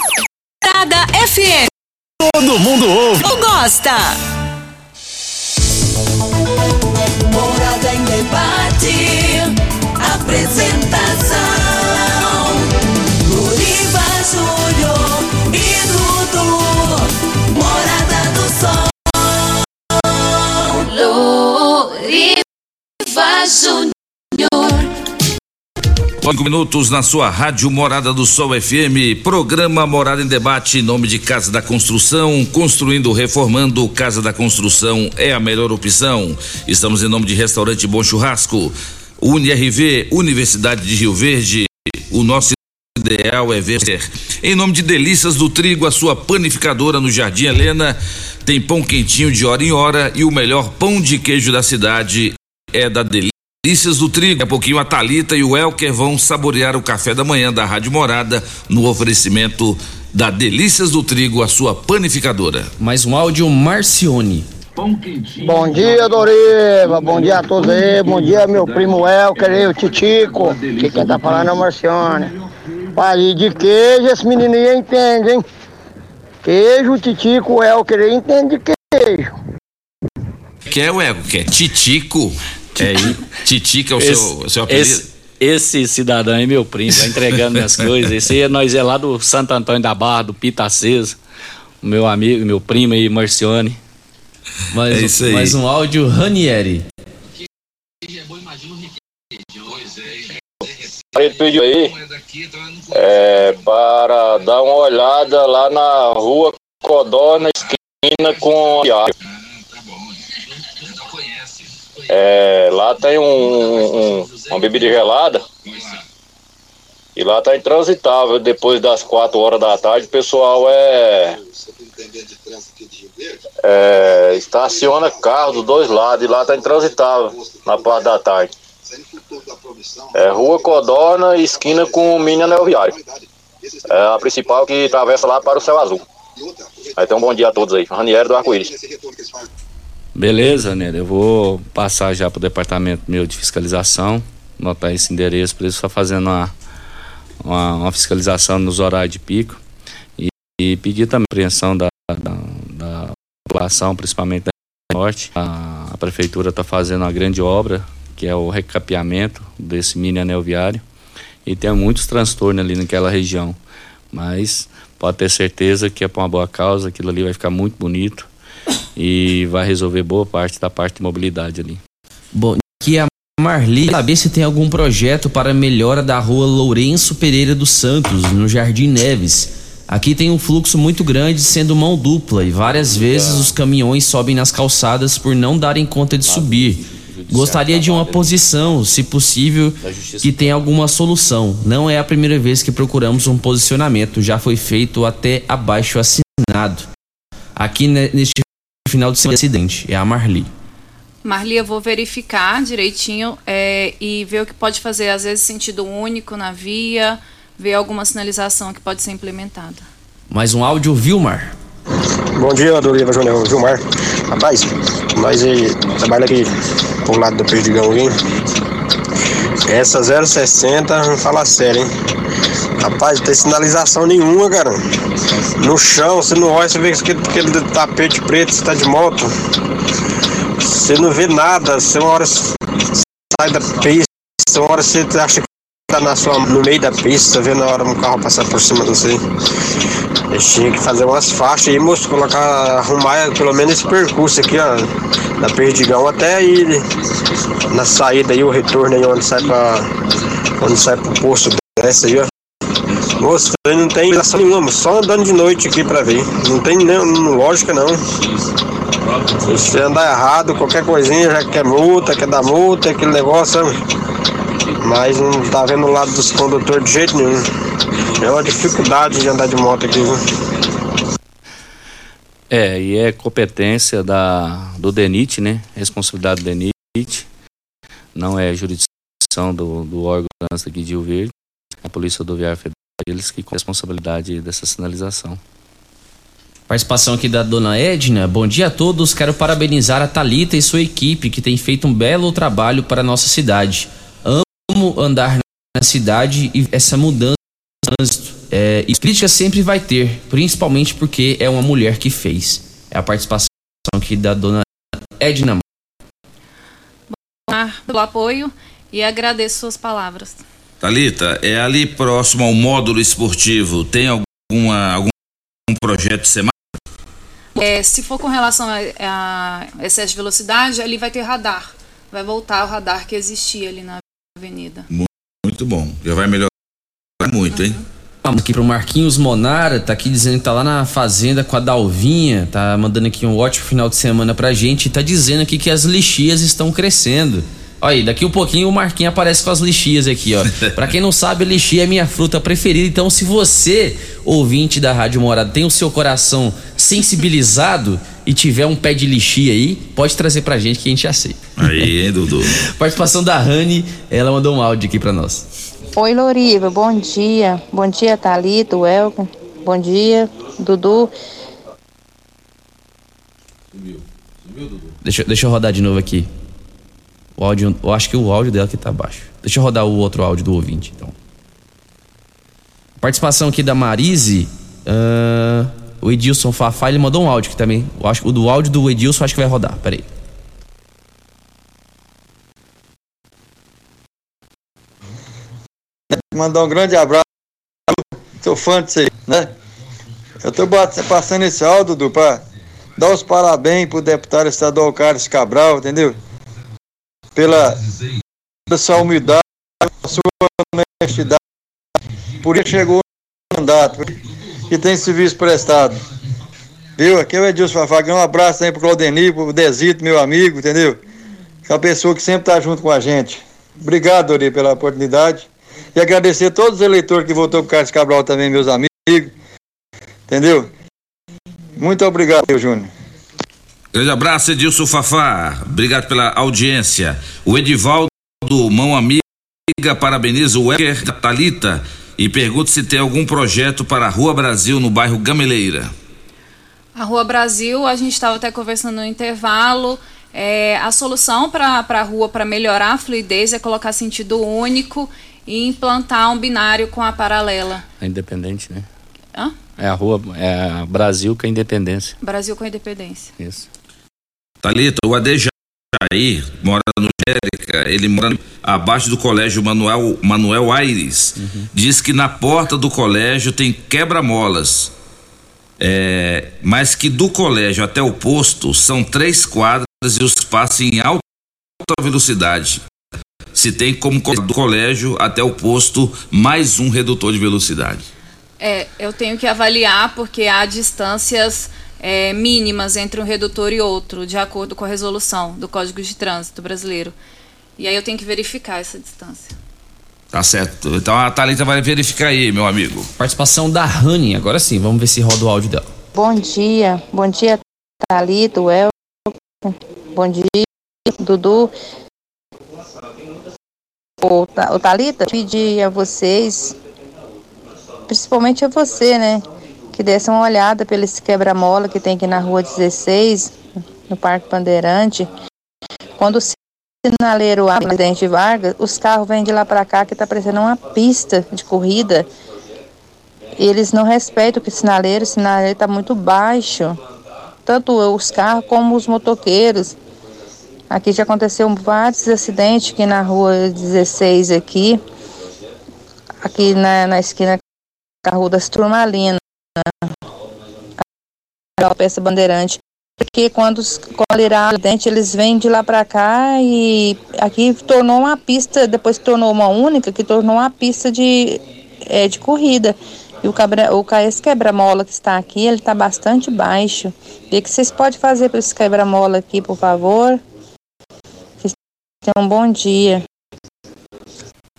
Morada FM. Todo mundo ouve. Ou gosta? Morada em debate. Apresentação. Luriva Júnior e Dudu. Cinco minutos na sua rádio Morada do Sol FM, programa Morada em Debate, em nome de Casa da Construção, construindo, reformando, Casa da Construção é a melhor opção. Estamos em nome de Restaurante Bom Churrasco, UniRV, Universidade de Rio Verde, o nosso ideal é ver. Em nome de Delícias do Trigo, a sua panificadora no Jardim Helena, tem pão quentinho de hora em hora e o melhor pão de queijo da cidade é da Delícias do Trigo. Daqui a pouquinho a Talita e o Elker vão saborear o café da manhã da Rádio Morada no oferecimento da Delícias do Trigo, a sua panificadora. Mais um áudio Marcione. Bom dia, Doriva. Bom dia a todos aí. Bom dia, meu primo Elker e o Titico. Que quem tá falando é o Marcione. Pai de queijo, esse menininho entende, hein? Queijo, Titico, Elker entende de queijo. Que é o Ego, que é Titico. É, Titico é o Esse- seu, o seu apelido. Esse, esse cidadão é meu primo, entregando minhas coisas. Esse aí é nós é lá do Santo Antônio da Barra, do Pita Acesa. O meu amigo, meu primo aí, Marcione. Mais, É isso aí. mais um áudio Ranieri. Ele pediu aí é, para dar uma olhada lá na rua Codó, na esquina com Iago. É, lá tem um, um- uma bebida gelada e lá tá intransitável. Depois das 4 horas da tarde, o pessoal é, é estaciona carro dos dois lados e lá tá intransitável na parte da tarde. É Rua Codorna, esquina com Mina Anel Viário. É a principal que atravessa lá para o Céu Azul. Tem um bom dia a todos aí. Ranieri do Arco-Íris. Beleza, né? Eu vou passar já pro departamento meu de fiscalização, anotar esse endereço para eles só fazendo uma, uma, uma fiscalização nos horários de pico e, e pedir também a apreensão da, da, da população, principalmente da norte. A, a prefeitura está fazendo uma grande obra, que é o recapeamento desse mini anel viário e tem muitos transtornos ali naquela região, mas pode ter certeza que é para uma boa causa, aquilo ali vai ficar muito bonito e vai resolver boa parte da parte de mobilidade ali. Bom, aqui é a Marli. Saber se tem algum projeto para melhora da rua Lourenço Pereira dos Santos, no Jardim Neves. Aqui tem um fluxo muito grande, sendo mão dupla, e várias vezes os caminhões sobem nas calçadas por não darem conta de subir. Gostaria de uma posição, se possível, que tenha alguma solução. Não é a primeira vez que procuramos um posicionamento, já foi feito até abaixo assinado. Aqui ne- neste final de semana acidente, é a Marli. Marli, eu vou verificar direitinho é, e ver o que pode fazer, às vezes sentido único na via, ver alguma sinalização que pode ser implementada. Mais um áudio, Vilmar. Bom dia, Doriva Júnior. Gilmar. Rapaz, nós aí trabalha aqui por lado do Perdigão aí. Essa 060, não fala sério, hein? Rapaz, não tem sinalização nenhuma, cara. No chão, você não olha, você vê aquele, aquele tapete preto, você tá de moto. Você não vê nada, você uma hora sai da pista, uma hora você acha que tá na sua, no meio da pista, vê na hora um carro passar por cima de você. Eles tinham que fazer umas faixas aí, moço, colocar, arrumar pelo menos esse percurso aqui, ó, da Perdigão até aí na saída aí, o retorno aí, onde sai pra, onde sai pro posto dessa aí, ó. Moço, não tem ligação nenhuma, só andando de noite aqui pra ver. Não tem nem lógica não. Se andar errado, qualquer coisinha já quer multa, quer dar multa, aquele negócio, sabe? Mas não tá vendo o lado dos condutores de jeito nenhum. É uma dificuldade de andar de moto aqui, viu? É, e é competência da, do DENIT, né? Responsabilidade do DENIT. Não é jurisdição do, do órgão aqui de Rio Verde. A Polícia Rodoviária Federal, eles que com a responsabilidade dessa sinalização. Participação aqui da dona Edna. Bom dia a todos. Quero parabenizar a Talita e sua equipe que tem feito um belo trabalho para a nossa cidade. Amo andar na cidade e essa mudança no trânsito. É, e crítica sempre vai ter, principalmente porque é uma mulher que fez. É a participação aqui da dona Edna. Mar, pelo apoio e agradeço suas palavras. Talita, é ali próximo ao módulo esportivo. Tem alguma algum projeto de semáforo? É, se for com relação a, a excesso de velocidade, ali vai ter radar. Vai voltar o radar que existia ali na avenida. Muito muito bom. Já vai melhorar muito, hein? Vamos aqui pro Marquinhos Monara, tá aqui dizendo que tá lá na fazenda com a Dalvinha, tá mandando aqui um ótimo final de semana pra gente e tá dizendo aqui que as lixias estão crescendo. Olha aí, daqui um pouquinho o Marquinhos aparece com as lixias aqui, ó. pra quem não sabe, lixia é minha fruta preferida, então se você, ouvinte da Rádio Morada, tem o seu coração sensibilizado e tiver um pé de lixia aí, pode trazer pra gente que a gente aceita. Aí, hein, Dudu? Participação da Rani, ela mandou um áudio aqui pra nós. Oi, Loriva, bom dia. Bom dia, Thalita, Welcome. Bom dia, Dudu. Deixa, deixa eu rodar de novo aqui. O áudio, eu acho que o áudio dela que tá baixo. Deixa eu rodar o outro áudio do ouvinte, então. Participação aqui da Marise. ah, o Edilson Fafá, ele mandou um áudio aqui também. Eu acho que o do áudio do Edilson acho que vai rodar. Peraí. Mandar um grande abraço. Sou fã disso aí, né? Eu tô passando esse áudio, Dudu, pra dar os parabéns pro deputado estadual Carlos Cabral, entendeu? Pela, sua humildade, sua honestidade. Por isso chegou no mandato e tem serviço prestado. Viu? Aqui é o Edilson Fafá. Um abraço aí pro Claudenir, pro Desito, meu amigo, entendeu? É uma pessoa que sempre tá junto com a gente. Obrigado, Dori, pela oportunidade. E agradecer a todos os eleitores que votou pro Carlos Cabral também, meus amigos. Entendeu? Muito obrigado, Júnior. Grande abraço, Edilson Fafá. Obrigado pela audiência. O Edivaldo, mão amiga, parabeniza o Eker da Thalita e pergunta se tem algum projeto para a Rua Brasil no bairro Gameleira. A Rua Brasil, a gente estava até conversando no intervalo. é, a solução para a rua para melhorar a fluidez é colocar sentido único e implantar um binário com a paralela. É independente, né? Hã? É a rua, é a Brasil com a independência. Brasil com independência. Isso. Thalita, o Adejaí mora no Jérica, ele mora abaixo do colégio Manuel, Manuel Aires. Diz que na porta do colégio tem quebra-molas. É, mas que do colégio até o posto são três quadras e os passam em alta velocidade. Se tem como do colégio até o posto mais um redutor de velocidade. É, eu tenho que avaliar porque há distâncias é, mínimas entre um redutor e outro, de acordo com a resolução do Código de Trânsito brasileiro. E aí eu tenho que verificar essa distância. Tá certo. Então a Thalita vai verificar aí, meu amigo. Participação da Rani, agora sim, vamos ver se roda o áudio dela. Bom dia, bom dia, Thalita, Welcome. Bom dia, Dudu. Tha- ô Thalita, pedir a vocês, principalmente a você, né, que desse uma olhada pelo esse quebra-mola que tem aqui na rua 16, no Parque Bandeirante. Quando o sinaleiro abre presidente Vargas, os carros vêm de lá pra cá que tá parecendo uma pista de corrida. Eles não respeitam o sinaleiro, o sinaleiro tá muito baixo. Tanto os carros como os motoqueiros. Aqui já aconteceu vários acidentes aqui na rua 16 aqui. Aqui na, na esquina da rua das Turmalinas. A peça bandeirante. Porque quando os colheram acidente, eles vêm de lá pra cá e aqui tornou uma pista, depois tornou uma única, que tornou uma pista de, é, de corrida. E o, cabra, o esse quebra-mola que está aqui, ele está bastante baixo. E o que vocês podem fazer para esse quebra-mola aqui, por favor? Vocês tenham um bom dia.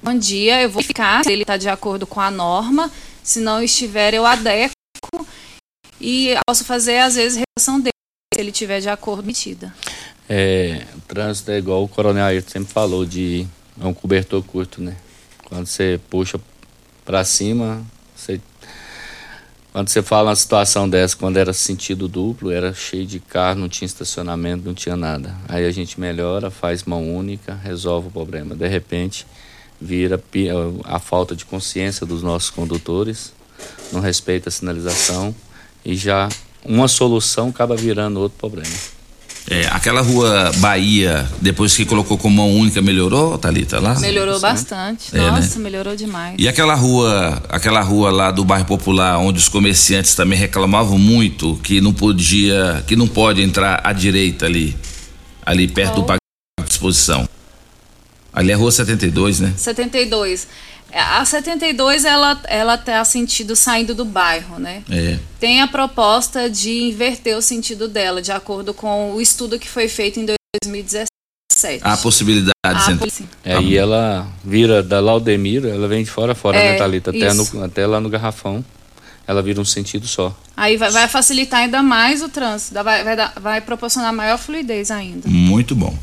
Bom dia, eu vou ficar se ele está de acordo com a norma. Se não estiver, eu adequo e posso fazer, às vezes, reação dele, se ele estiver de acordo metida. É, o trânsito é igual o Coronel Ayrton sempre falou, de é um cobertor curto, né? Quando você puxa pra cima, você, quando você fala uma situação dessa, quando era sentido duplo, era cheio de carro, não tinha estacionamento, não tinha nada. Aí a gente melhora, faz mão única, resolve o problema. De repente, vira a falta de consciência dos nossos condutores, não respeita a sinalização e já uma solução acaba virando outro problema. É, aquela rua Bahia, depois que colocou com mão única, melhorou, Thalita, lá? Melhorou bastante. É, Nossa, melhorou demais. E aquela rua, aquela rua lá do bairro Popular, onde os comerciantes também reclamavam muito que não podia, que não pode entrar à direita ali, ali perto do parque de exposição. Ali é a rua 72, né? 72. A 72 ela ela tá sentido saindo do bairro, né? É. Tem a proposta de inverter o sentido dela, de acordo com o estudo que foi feito em 2017. Há possibilidades. Ah, então. sim. É, e ela vira da Laudemiro, ela vem de fora a fora, É, né, Thalita? Até, no, até lá no garrafão, ela vira um sentido só. Aí vai, vai facilitar ainda mais o trânsito, vai, vai, dar- vai proporcionar maior fluidez ainda. Muito bom.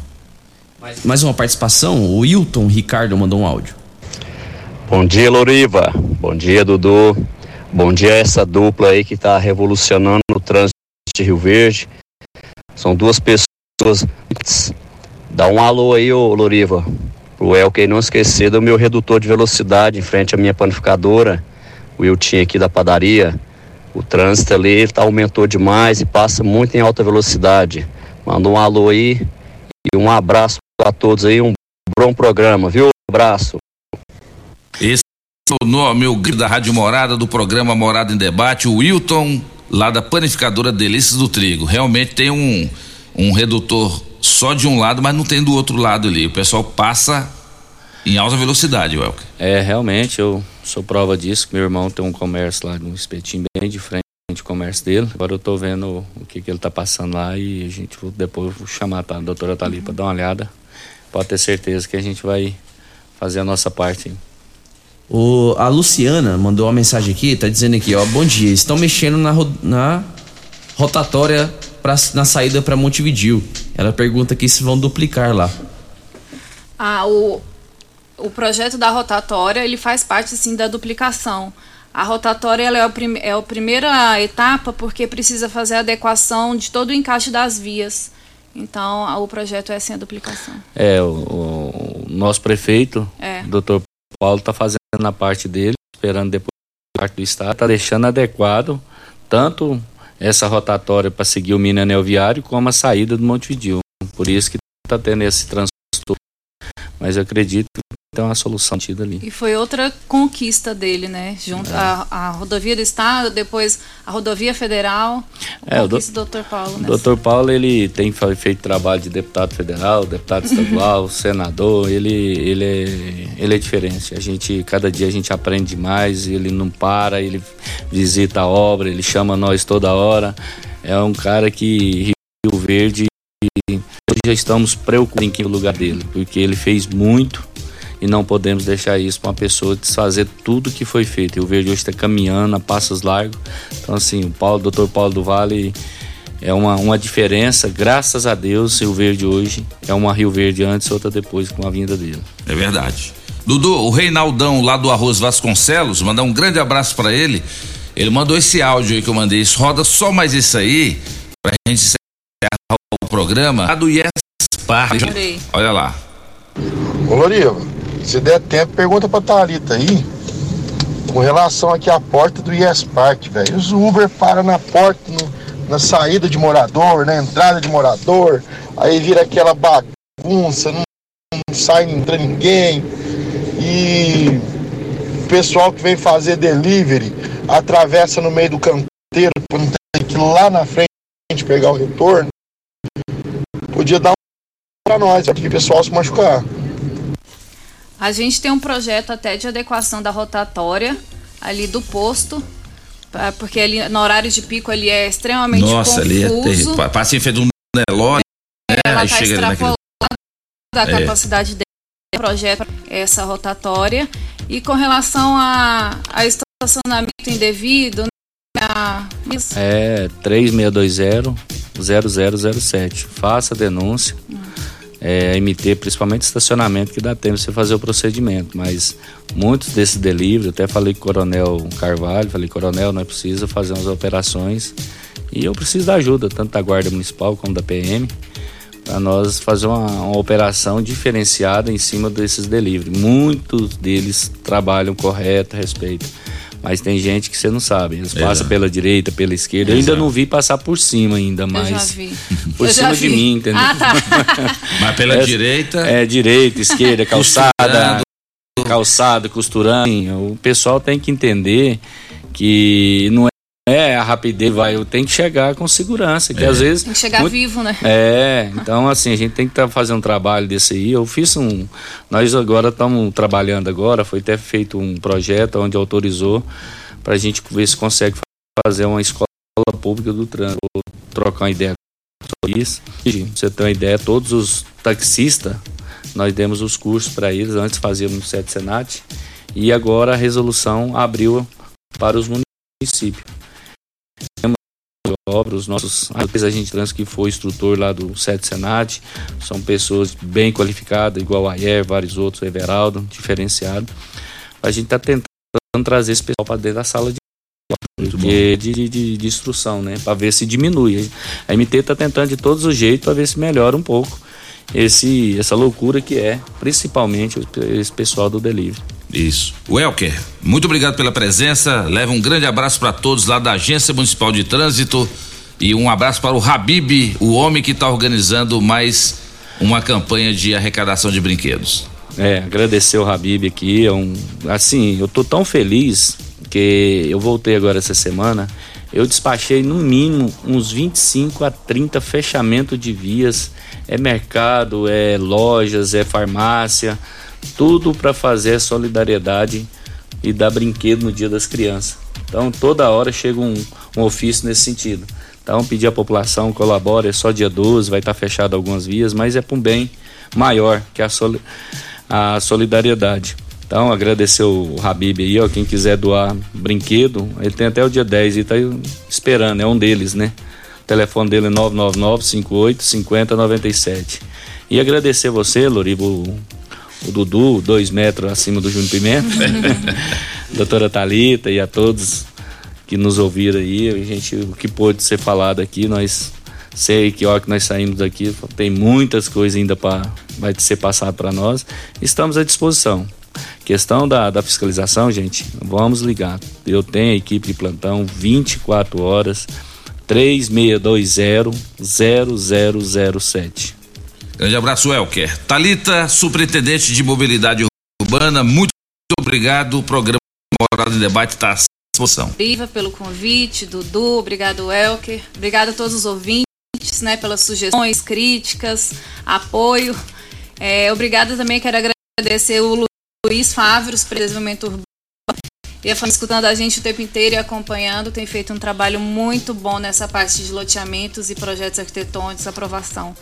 Mais uma participação, o Wilton Ricardo mandou um áudio. Bom dia, Loriva. Bom dia, Dudu. Bom dia a essa dupla aí que está revolucionando o trânsito de Rio Verde. São duas pessoas. Dá um alô aí, ô Loriva, pro Elker não esquecer do meu redutor de velocidade em frente à minha panificadora, o Wilton aqui da padaria. O trânsito ali tá, aumentou demais e passa muito em alta velocidade. Manda um alô aí e um abraço a todos aí, um bom programa, viu? Abraço. Esse é o meu grito da Rádio Morada, do programa Morada em Debate, o Wilton, lá da panificadora Delícias do Trigo. Realmente tem um, um redutor só de um lado, mas não tem do outro lado ali. O pessoal passa em alta velocidade, Welker. É, realmente, eu sou prova disso. Meu irmão tem um comércio lá, um espetinho bem de frente ao comércio dele. Agora eu tô vendo o que, que ele tá passando lá e a gente depois vou chamar tá, a doutora Thalita pra dar uma olhada. Pode ter certeza que a gente vai fazer a nossa parte. O, a Luciana mandou uma mensagem aqui, tá dizendo aqui, ó, bom dia, estão mexendo na, na rotatória pra, na saída para Montevidil. Ela pergunta aqui se vão duplicar lá. Ah, o, o projeto da rotatória, ele faz parte, sim, da duplicação. A rotatória ela é, a prim, é a primeira etapa porque precisa fazer a adequação de todo o encaixe das vias. Então, a- o projeto é sem a duplicação. É, o, o- o nosso prefeito, É. doutor Paulo, tá fazendo a parte dele, esperando depois a parte do Estado, tá deixando adequado tanto essa rotatória para seguir o mini anel viário, como a saída do Montevidil. Por isso que tá tendo esse transtorno. Mas acredito que tem uma solução tida ali. E foi outra conquista dele, né? Junto É. rodovia do Estado, depois a rodovia federal. É, o do- conquista do Dr. Paulo, né? Doutor Paulo, ele tem feito trabalho de deputado federal, deputado estadual, senador, ele, ele, é, ele é diferente. A gente, cada dia a gente aprende mais, ele não para, ele visita a obra, ele chama nós toda hora. É um cara que Rio Verde, hoje já estamos preocupados em o lugar dele, porque ele fez muito e não podemos deixar isso para uma pessoa desfazer tudo que foi feito. E o Verde hoje está caminhando a passos largos. Então, assim, o Paulo, doutor Paulo do Vale é uma, uma diferença. Graças a Deus, Rio Verde hoje é uma Rio Verde antes, outra depois com a vinda dele. É verdade. Dudu, o Reinaldão lá do Arroz Vasconcelos, mandar um grande abraço pra ele. Ele mandou esse áudio aí que eu mandei. Isso roda só mais isso aí, pra gente encerrar o programa. Lá do Yes Park. Olha lá. Ô Loriva, se der tempo, pergunta pra Thalita aí. Com relação aqui à porta do Yes Park, velho. Os Uber param na porta, no- na saída de morador, na entrada de morador. Aí vira aquela bagunça, não, não sai, não entra ninguém. E o pessoal que vem fazer delivery atravessa no meio do canteiro, quando tem que ir lá na frente pegar o retorno. Podia dar um pra nós, aqui o pessoal se machucar. A gente tem um projeto até de adequação da rotatória ali do posto, pra- porque ali no horário de pico ali é extremamente Nossa, ali é confuso. terrível. Pa- Passa em frente de um Nelore, né? Ela Aí está chega ali naquele. extrapolada da É. capacidade dele, projeto essa rotatória. E com relação a, a estacionamento indevido, né, a- isso, É 3620-0007. Faça a denúncia. É, MT, principalmente estacionamento, que dá tempo de você fazer o procedimento. Mas muitos desses delivery, até falei com o Coronel Carvalho, falei, Coronel, nós precisamos fazer umas operações. E eu preciso da ajuda, tanto da Guarda Municipal como da PM, para nós fazer uma, uma operação diferenciada em cima desses delivery. Muitos deles trabalham correto, respeito. Mas tem gente que você não sabe. Eles Exato. passam pela direita, pela esquerda. Eu ainda não vi passar por cima ainda, mas. eu já vi. Por Eu cima de mim, entendeu? Ah, tá. Mas pela É- direita. É, direita, esquerda, calçada, Costurando. calçada, costurando. O pessoal tem que entender que não é a rapidez vai, eu tenho que chegar com segurança, que É. às vezes. Tem que chegar muito- vivo, né? É, então assim, a gente tem que estar fazendo um trabalho desse aí. Eu fiz um. Nós agora estamos trabalhando agora, foi até feito um projeto onde autorizou para a gente ver se consegue fazer uma escola pública do trânsito. Vou trocar uma ideia sobre isso. Pra você ter uma ideia, todos os taxistas, nós demos os cursos para eles, antes fazíamos no SET Senat, e agora a resolução abriu para os municípios obra, os nossos agentes de trânsito que foi instrutor lá do SET Senat, são pessoas bem qualificadas, igual a Ayer, vários outros, Everaldo, diferenciado. A gente está tentando trazer esse pessoal para dentro da sala de porque de, de, de, de instrução, né? Para ver se diminui. A MT está tentando de todos os jeitos para ver se melhora um pouco esse, essa loucura que é, principalmente esse pessoal do delivery. Isso. Welker, muito obrigado pela presença. Leva um grande abraço para todos lá da Agência Municipal de Trânsito e um abraço para o Habib, o homem que está organizando mais uma campanha de arrecadação de brinquedos. É, agradecer o Habib aqui. É um, assim, eu tô tão feliz que eu voltei agora essa semana. Eu despachei no mínimo uns 25 a 30 fechamentos de vias. É mercado, é lojas, é farmácia, tudo para fazer solidariedade e dar brinquedo no Dia das Crianças. Então toda hora chega um, um ofício nesse sentido. Então pedir à população colabore, é só dia 12, vai estar fechado algumas vias, mas é para um bem maior que a, soli a solidariedade. Então agradecer o Habib aí, ó, quem quiser doar brinquedo, ele tem até o dia 10 e tá esperando, é um deles, né? O telefone dele é 999 58 50 97. E agradecer você, Loribo, o, Dudu, dois metros acima do Júnior Pimenta, doutora Talita e a todos que nos ouviram aí, a gente, o que pôde ser falado aqui, nós sei que hora que nós saímos daqui tem muitas coisas ainda para vai ser passado para nós. Estamos à disposição. Questão da, da fiscalização, gente, vamos ligar. Eu tenho a equipe de plantão 24 horas 3620-0007. Grande abraço, Elker. Talita, superintendente de mobilidade urbana, muito obrigado. O programa Morada em Debate está à disposição. Viva pelo convite, Dudu, obrigado Elker, obrigado a todos os ouvintes, né, pelas sugestões, críticas, apoio. É, obrigada também, quero agradecer o Luiz Fávros, para desenvolvimento urbano. Ele foi escutando a gente o tempo inteiro e acompanhando, tem feito um trabalho muito bom nessa parte de loteamentos e projetos arquitetônicos, aprovação.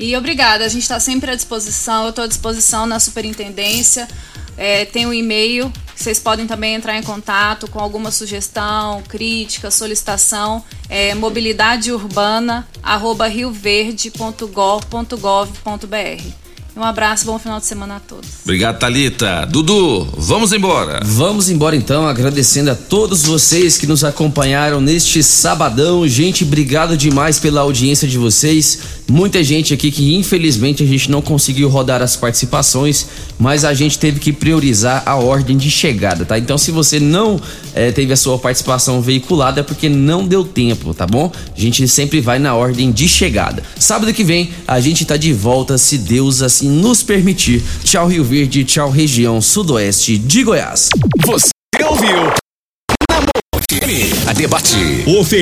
E obrigada, a gente está sempre à disposição, eu estou à disposição na superintendência, é, tem um e-mail, vocês podem também entrar em contato com alguma sugestão, crítica, solicitação, é mobilidadeurbana.rioverde.gov.br. Um abraço, bom final de semana a todos. Obrigado, Talita. Dudu, vamos embora. Vamos embora então, agradecendo a todos vocês que nos acompanharam neste sabadão. Gente, obrigado demais pela audiência de vocês. Muita gente aqui que infelizmente a gente não conseguiu rodar as participações, mas a gente teve que priorizar a ordem de chegada, tá? Então, se você não eh, teve a sua participação veiculada, é porque não deu tempo, tá bom? A gente sempre vai na ordem de chegada. Sábado que vem a gente tá de volta, se Deus assim nos permitir. Tchau, Rio Verde, tchau, região sudoeste de Goiás. Você ouviu? Na debate. Oferecimento